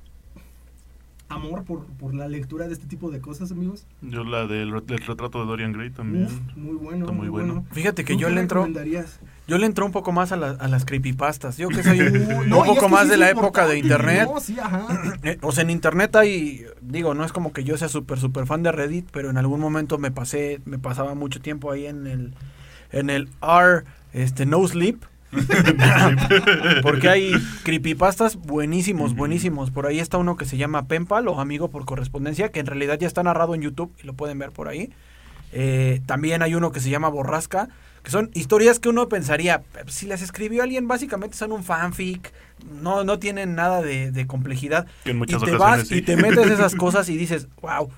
amor por, por la lectura de este tipo de cosas, amigos. Yo la del, re- del retrato de Dorian Gray también. Uf, muy bueno, Está muy muy bueno. bueno. Fíjate que ¿Tú yo le entro, yo le entro un poco más a, la- a las creepypastas. Yo que soy un No, poco que más sí de la época de internet. No, sí, ajá. Eh, o sea, en internet hay, digo, no es como que yo sea súper, súper fan de Reddit, pero en algún momento me pasé, me pasaba mucho tiempo ahí en el, en el R, este, No Sleep. Porque hay creepypastas buenísimos, buenísimos. Por ahí está uno que se llama Penpal o Amigo por Correspondencia, que en realidad ya está narrado en YouTube y lo pueden ver por ahí. Eh, también hay uno que se llama Borrasca, que son historias que uno pensaría, si las escribió alguien, básicamente son un fanfic, no, no tienen nada de, de complejidad. Que en muchas y te vas sí. y te metes esas cosas y dices, wow,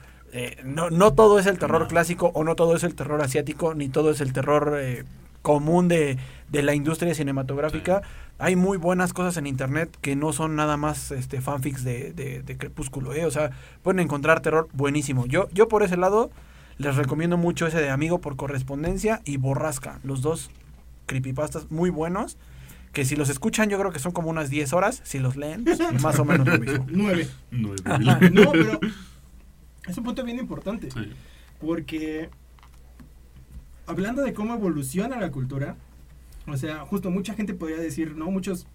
no, no todo es el terror No. clásico o no todo es el terror asiático, ni todo es el terror eh, común de, de la industria cinematográfica. Hay muy buenas cosas en internet que no son nada más este fanfics de, de, de Crepúsculo, ¿eh? O sea, pueden encontrar terror buenísimo. Yo, yo por ese lado les recomiendo mucho ese de Amigo por Correspondencia y Borrasca, los dos creepypastas muy buenos que si los escuchan yo creo que son como unas 10 horas, si los leen, pues, más o menos lo mismo. Nueve. Nueve Ajá. mil. No, pero es un punto bien importante. Sí. Porque hablando de cómo evoluciona la cultura, o sea, justo mucha gente podría decir, ¿no? Muchos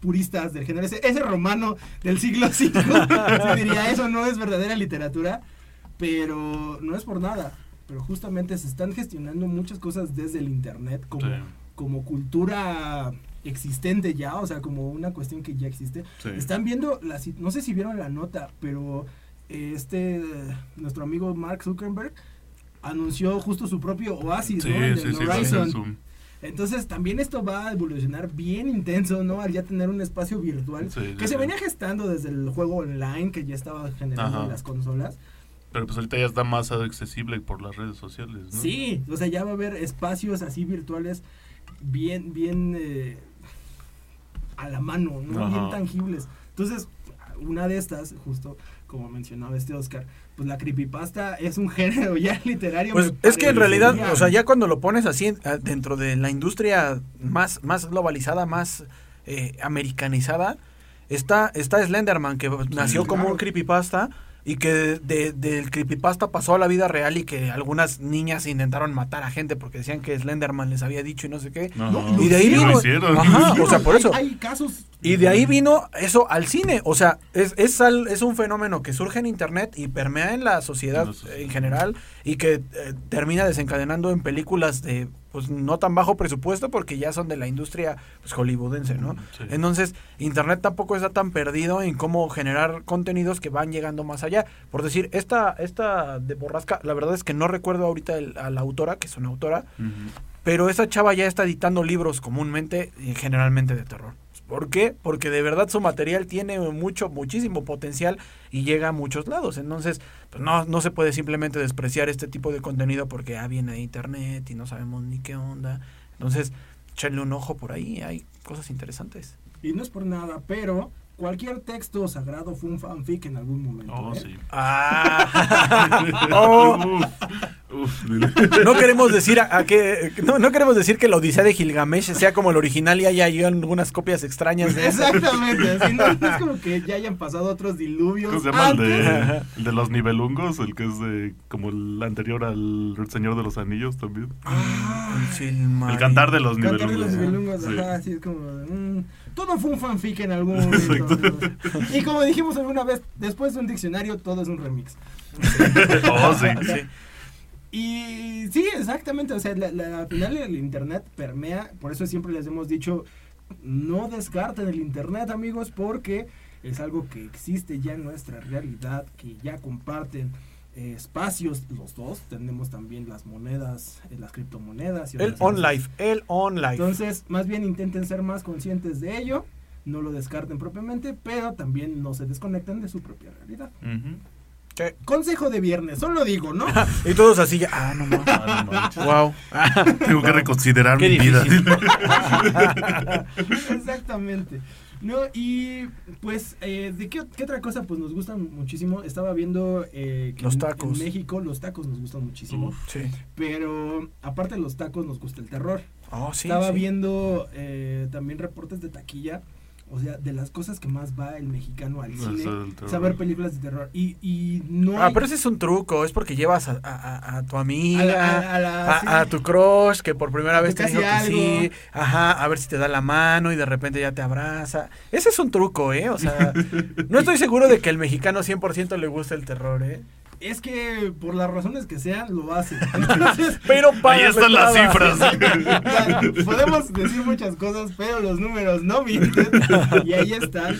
puristas del género, ese, ese romano del siglo V, se diría, eso no es verdadera literatura, pero no es por nada. Pero justamente se están gestionando muchas cosas desde el Internet como, Sí. como cultura existente ya, o sea, como una cuestión que ya existe. Sí. Están viendo, la, no sé si vieron la nota, pero este, nuestro amigo Mark Zuckerberg anunció justo su propio Oasis, Sí, ¿no? El sí, sí, Horizon. Entonces también esto va a evolucionar bien intenso, ¿no? Al ya tener un espacio virtual que se venía gestando desde el juego online que ya estaba generando Ajá. en las consolas. Pero pues ahorita ya está más accesible por las redes sociales, ¿no? Sí, o sea, ya va a haber espacios así virtuales bien, bien eh, a la mano, ¿no? Ajá. Bien tangibles. Entonces, una de estas, justo como mencionaba este Oscar, pues la creepypasta es un género ya literario. Pues es que en realidad, o sea, ya cuando lo pones así en- a- dentro de la industria más, más globalizada, más eh, americanizada, está, está Slenderman, que nació como un creepypasta y que de- de- del creepypasta pasó a la vida real y que algunas niñas intentaron matar a gente porque decían que Slenderman les había dicho y no sé qué. No, Y de ahí vino-. Ajá, o sea, por hay- eso. Hay casos. Y de ahí vino eso al cine. O sea, es, es, al- es un fenómeno que surge en Internet y permea en la sociedad En la sociedad. en general y que eh, termina desencadenando en películas de pues no tan bajo presupuesto porque ya son de la industria pues, hollywoodense, ¿no? Sí. Entonces, Internet tampoco está tan perdido en cómo generar contenidos que van llegando más allá. Por decir, esta, esta de Borrasca, la verdad es que no recuerdo ahorita el- a la autora, que es una autora, pero esa chava ya está editando libros comúnmente y generalmente de terror. ¿Por qué? Porque de verdad su material tiene mucho, muchísimo potencial y llega a muchos lados. Entonces, pues no, no se puede simplemente despreciar este tipo de contenido porque ah, viene de internet y no sabemos ni qué onda. Entonces, echenle un ojo por ahí, hay cosas interesantes. Y no es por nada, pero cualquier texto sagrado fue un fanfic en algún momento. Oh, ¿eh? sí. Ah. Oh. Uf, uf. No queremos decir a, a que no, no queremos decir que la Odisea de Gilgamesh sea como el original y haya ahí algunas copias extrañas de eso. Exactamente, así no, no es como que ya hayan pasado otros diluvios. ¿Cómo se llama el de, el de los nivelungos? El que es de, como el anterior al Señor de los Anillos también. El Silmarillion. El cantar de los Cantar de los nivelungos. nivelungos, Sí. ajá, así es como, mm, todo fue un fanfic en algún momento. Y como dijimos alguna vez, después de un diccionario, todo es un remix. Oh, sí. Sí. Y sí, exactamente, o sea, la, la- al final el internet permea, por eso siempre les hemos dicho, no descarten el internet, amigos, porque es algo que existe ya en nuestra realidad, que ya comparten eh, espacios los dos, tenemos también las monedas, eh, las criptomonedas. y El otras on life, el on life. Entonces, más bien intenten ser más conscientes de ello, no lo descarten propiamente, pero también no se desconecten de su propia realidad. Consejo de viernes, solo digo, ¿no? Y todos así, ya, ah, no. Ah, manches. Wow. Tengo que reconsiderar mi vida. Exactamente. No, y pues, eh, ¿de qué, qué otra cosa? Pues nos gustan muchísimo. Estaba viendo eh, que Los en- tacos. En, México los tacos nos gustan muchísimo. Uf. Sí. Pero aparte de los tacos nos gusta el terror. Oh, sí. Estaba sí. viendo eh, también reportes de taquilla. O sea, de las cosas que más va el mexicano al cine. del terror. Saber películas de terror. Y, y no Ah, hay- pero ese es un truco, es porque llevas a, a- a- a tu amiga, A a, la- a la- sí. a tu crush, que por primera A vez te dijo que sí, ajá, a ver si te da la mano y de repente ya te abraza. Ese es un truco, ¿eh? O sea, no estoy seguro de que el mexicano 100% le guste el terror, ¿eh? Es que por las razones que sean, lo hace. Entonces, Pero Ahí para están las cifras. Ya, podemos decir muchas cosas, pero los números no mienten. Y ahí están.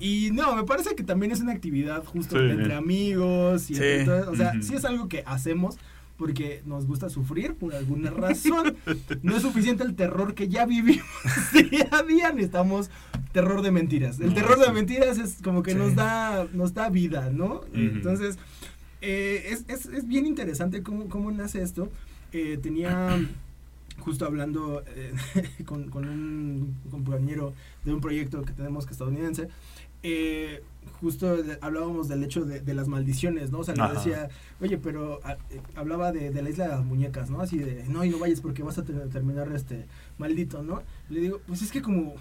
Y no, me parece que también es una actividad justo Sí. entre amigos. Y Sí. entre o sea, Ujú. sí es algo que hacemos porque nos gusta sufrir por alguna razón. No es suficiente el terror que ya vivimos día a día. Necesitamos terror de mentiras. El No, terror de mentiras es como que Sí. nos da nos da vida, ¿no? Ujú. Entonces, eh, es, es, es bien interesante cómo, cómo nace esto. Eh, tenía justo hablando eh, con, con un compañero de un proyecto que tenemos que es estadounidense, eh, justo hablábamos del hecho de, de las maldiciones, ¿no? O sea, le decía, oye, pero a- hablaba de, de la isla de las muñecas, ¿no? Así de, no, y no vayas porque vas a ter- terminar este maldito, ¿no? Le digo, pues es que como,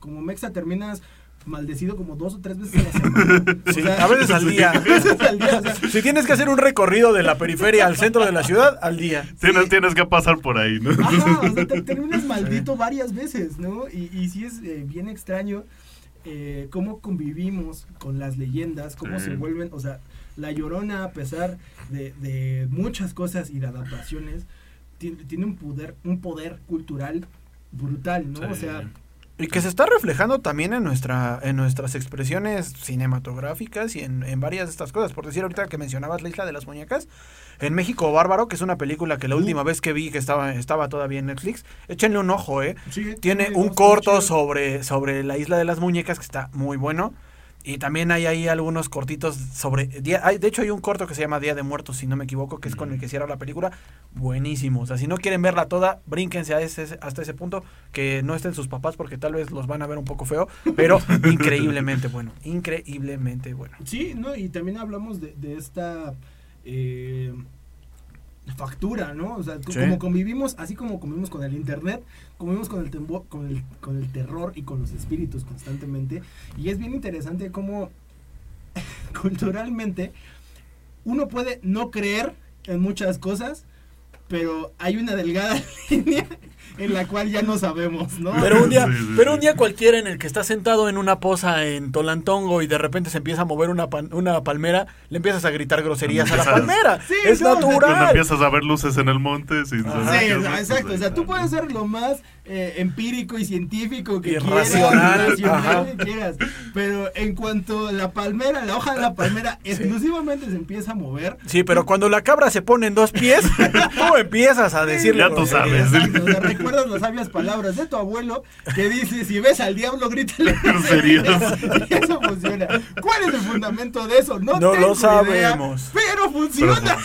como Mexa terminas maldecido como dos o tres veces a la semana. O Sí, sea, a veces al día. veces al día, o sea, Si tienes que hacer un recorrido de la periferia al centro de la ciudad, al día. Tienes, tienes que pasar por ahí, ¿no? Ajá, o sea, te- terminas maldito varias veces, ¿no? Y, y sí es eh, bien extraño eh, cómo convivimos con las leyendas, cómo Sí. se vuelven, o sea, La Llorona, a pesar de, de muchas cosas y de adaptaciones, tiene, tiene un poder, un poder cultural brutal, ¿no? O Sí. sea, Y que se está reflejando también en nuestra en nuestras expresiones cinematográficas y en, en varias de estas cosas. Por decir ahorita que mencionabas La Isla de las Muñecas, en México Bárbaro, que es una película que la última vez que vi que estaba, estaba todavía en Netflix, échenle un ojo, ¿eh? sí, Tiene sí, un corto sobre, sobre la Isla de las Muñecas que está muy bueno. Y también hay ahí algunos cortitos sobre... día- hay, de hecho hay un corto que se llama Día de Muertos, si no me equivoco, que es con el que cierra la película. Buenísimo. O sea, si no quieren verla toda, brínquense a ese, hasta ese punto. Que no estén sus papás porque tal vez los van a ver un poco feo. Pero increíblemente bueno. Increíblemente bueno. Sí, ¿no? Y también hablamos de, de esta eh, factura, ¿no? O sea, Sí. como convivimos, así como convivimos con el internet, convivimos con el, tembo- con, el, con el terror y con los espíritus constantemente. Y es bien interesante cómo culturalmente uno puede no creer en muchas cosas, pero hay una delgada línea en la cual ya no sabemos, ¿no? Pero un día, Sí, sí, pero un día cualquiera en el que está sentado en una poza en Tolantongo y de repente se empieza a mover una, pan- una palmera, le empiezas a gritar groserías a la palmera. Sí, es no, sea, Cuando natural. empiezas a ver luces en el monte sin saber Sí, exacto. O sea, tú puedes ser lo más eh, empírico y científico que quieras, racional, que quieras. Pero en cuanto la palmera, la hoja de la palmera exclusivamente se empieza a mover. Sí, pero cuando la cabra se pone en dos pies, tú empiezas a decirle. Ya tú sabes. Exacto, o sea, recuerdas las sabias palabras de tu abuelo que dice: si ves al diablo, grítale. Groserías. Y eso funciona. ¿Cuál es el fundamento de eso? No, No tengo lo idea, sabemos. pero Pero funciona.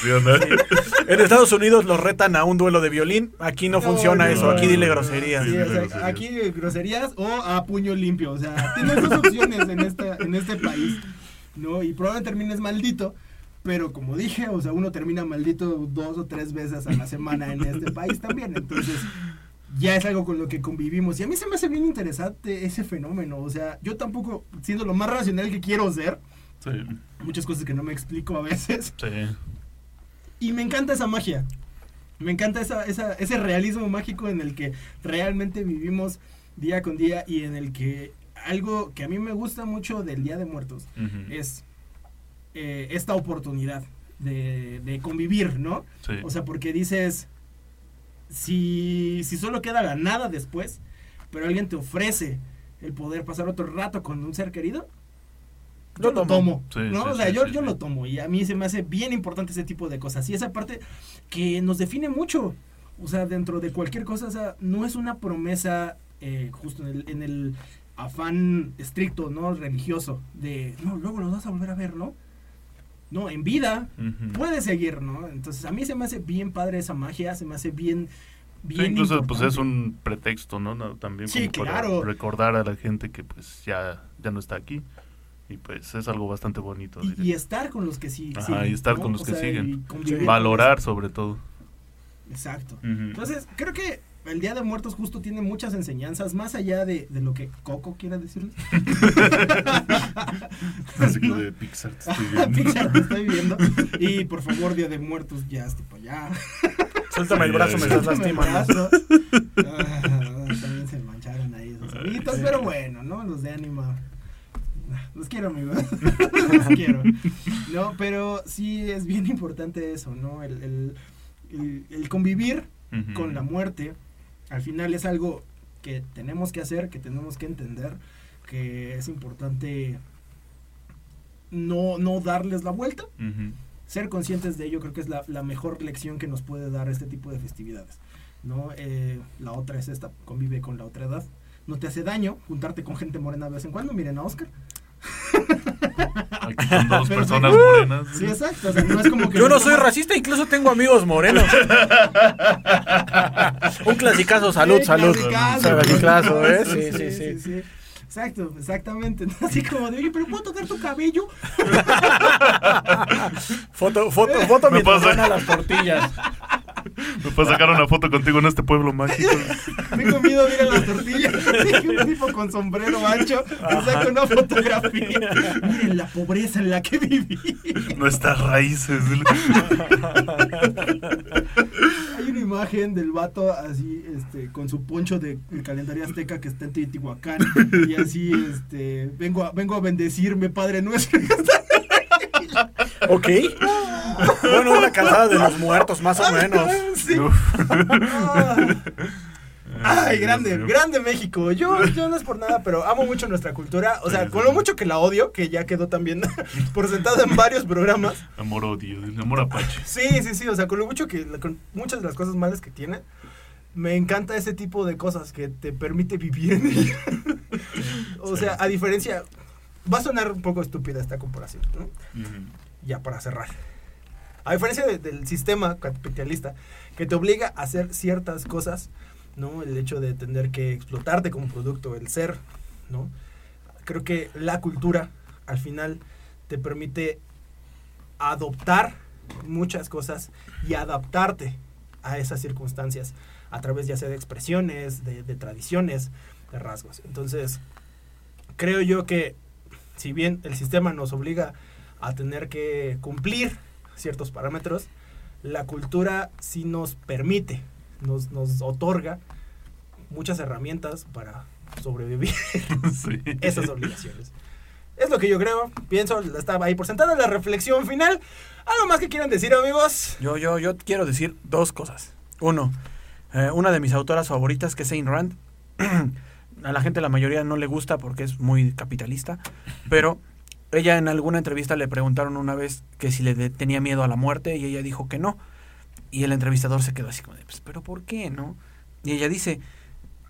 En Estados Unidos los retan a un duelo de violín. Aquí no, No, funciona no, eso. Aquí dile no, groserías. Sí, Sí, o sea, groserías. aquí eh, groserías o a puño limpio. O sea, tienes dos opciones en, esta, en este país. ¿no? Y probablemente termines maldito. Pero como dije, o sea, uno termina maldito dos o tres veces a la semana en este país también. Entonces, ya es algo con lo que convivimos. Y a mí se me hace bien interesante ese fenómeno. O sea, yo tampoco, siendo lo más racional que quiero ser, Sí, muchas cosas que no me explico a veces. sí. Y me encanta esa magia. Me encanta esa, esa- ese realismo mágico en el que realmente vivimos día con día y en el que algo que a mí me gusta mucho del Día de Muertos es eh, esta oportunidad de, de convivir, ¿no? Sí. O sea, porque dices, si, si solo queda la nada después, pero alguien te ofrece el poder pasar otro rato con un ser querido, yo Lo lo tomo. Sí, ¿no? sí, o sea, sí, yo, sí, yo sí. lo tomo y a mí se me hace bien importante ese tipo de cosas. Y esa parte que nos define mucho. O sea, dentro de cualquier cosa, o sea, no es una promesa eh, justo en el, en el afán estricto, ¿no? Religioso, de, no, luego lo vas a volver a ver, ¿no? No, en vida puede seguir, ¿no? Entonces a mí se me hace bien padre esa magia, se me hace bien... Sí, bien incluso pues es un pretexto, ¿no? No, También Sí, como para claro. recordar a la gente que pues ya, ya no está aquí. Y pues es algo bastante bonito. Y, estar con los que sí, Ajá, siguen, y estar ¿no? con los O que sea, siguen. Valorar los- sobre todo. Exacto. Entonces, creo que el Día de Muertos justo tiene muchas enseñanzas, más allá de, de lo que Coco quiera decirles. Así que de Pixar te estoy viendo. Pixar, te estoy viendo. Y por favor, Día de Muertos, ya estoy para allá. Suéltame el brazo, me estás lastimando. Ah, también se mancharon ahí esos amiguitos, pero bueno, ¿no? Los de Anima. Los quiero, amigos. Los quiero. No, pero sí es bien importante eso, ¿no? El, el- el- el convivir con la muerte, al final es algo que tenemos que hacer, que tenemos que entender, que es importante no, no darles la vuelta, ser conscientes de ello creo que es la, la mejor lección que nos puede dar este tipo de festividades. ¿no? Eh, la otra es esta, convive con la otra edad. No te hace daño juntarte con gente morena de vez en cuando, miren a Oscar. Aquí con dos Pero personas sí. morenas. Sí, exacto. o sea, no es como que Yo no soy racista, incluso tengo amigos morenos. Un clasicazo, salud, Sí, salud. clasicazo. ¿eh? Sí, sí, sí. Exacto, exactamente. Así como de, oye, pero ¿puedo tocar tu cabello? Foto, foto, foto Me mientras van a las tortillas. Me puedo sacar una foto contigo en este pueblo mágico. Tengo miedo de ir a las tortillas. Un tipo con sombrero ancho me saca una fotografía. Miren la pobreza en la que viví. Nuestras raíces. Hay una imagen del vato así, este, con su poncho de calendario azteca que está en Teotihuacán. Y así, este, vengo a, vengo a bendecirme, Padre Nuestro. Ok. Bueno, una calzada de los muertos, más o menos. Sí. Uf. Ay, grande, grande México. Yo, yo no es por nada, pero amo mucho nuestra cultura. O sea, Sí, con sí. lo mucho que la odio, que ya quedó también por sentado en varios programas. Amor odio, amor apache. Sí, sí, sí. O sea, con lo mucho que, con muchas de las cosas malas que tiene, me encanta ese tipo de cosas que te permite vivir en ella. o sea, a diferencia, va a sonar un poco estúpida esta comparación, ¿no? Ujú. Ya para cerrar. A diferencia de- del sistema capitalista que te obliga a hacer ciertas cosas, ¿no? El hecho de tener que explotarte como producto, el ser, ¿no? Creo que la cultura al final te permite adoptar muchas cosas y adaptarte a esas circunstancias a través ya sea de expresiones, de, de tradiciones, de rasgos. Entonces, creo yo que si bien el sistema nos obliga a tener que cumplir ciertos parámetros, la cultura sí nos permite, nos, nos otorga muchas herramientas para sobrevivir Sí. esas obligaciones. Es lo que yo creo, pienso, estaba ahí por sentada la reflexión final. ¿Algo más que quieran decir, amigos? Yo, yo, yo quiero decir dos cosas. Uno, eh, una de mis autoras favoritas, que es Ayn Rand. a la gente, la mayoría no le gusta porque es muy capitalista, pero ella en alguna entrevista le preguntaron una vez que si le tenía miedo a la muerte y ella dijo que no. Y el entrevistador se quedó así como de, pues, pero ¿por qué, no? Y ella dice,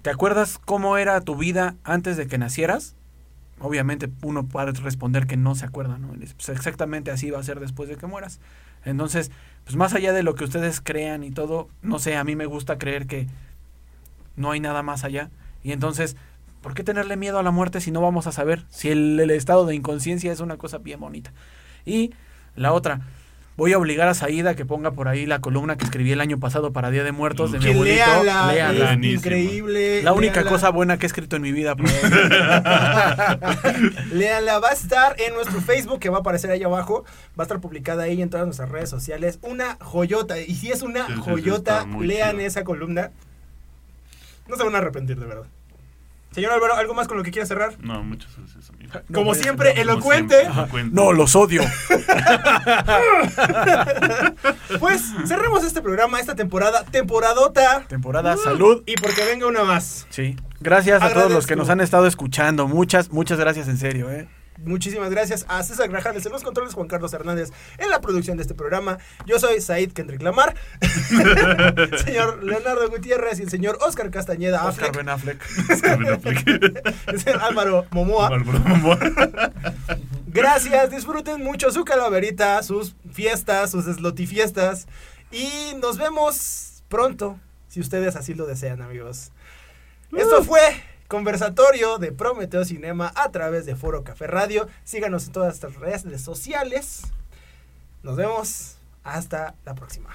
¿te acuerdas cómo era tu vida antes de que nacieras? Obviamente uno puede responder que no se acuerda, ¿no? Pues exactamente así va a ser después de que mueras. Entonces, pues más allá de lo que ustedes crean y todo, no sé, a mí me gusta creer que no hay nada más allá. Y entonces, ¿por qué tenerle miedo a la muerte si no vamos a saber? Si el, el estado de inconsciencia es una cosa bien bonita. Y la otra, voy a obligar a Saída que ponga por ahí la columna que escribí el año pasado para Día de Muertos de mi Que abuelito. léala, Léala. es increíble. La única léala. cosa buena que he escrito en mi vida. pues. Léala, va a estar en nuestro Facebook que va a aparecer ahí abajo. Va a estar publicada ahí en todas nuestras redes sociales. Una joyota. Y si es una Sí, joyota, lean chido. esa columna. No se van a arrepentir, de verdad. Señor Álvaro, ¿algo más con lo que quiera cerrar? No, muchas gracias, amigo. Como pues, siempre, Como elocuente. siempre, elocuente. no, los odio. Pues cerremos este programa, esta temporada, temporadota. Temporada, salud. Y porque venga una más. Sí. Gracias a todos los que nos han estado escuchando. Muchas, muchas gracias en serio, ¿eh? Muchísimas gracias a César Grajales en los controles, Juan Carlos Hernández en la producción de este programa. Yo soy Said Kendrick Lamar, señor Leonardo Gutiérrez y el señor Oscar Castañeda Oscar Affleck, Ben Affleck. Me lo apliqué. el señor Álvaro Momoa. Bárbaro. Gracias, disfruten mucho su calaverita, sus fiestas, sus eslotifiestas. Y nos vemos pronto, si ustedes así lo desean, amigos. Esto fue conversatorio de Prometeo Cinema a través de Foro Café Radio. Síganos en todas nuestras redes sociales. Nos vemos. Hasta la próxima.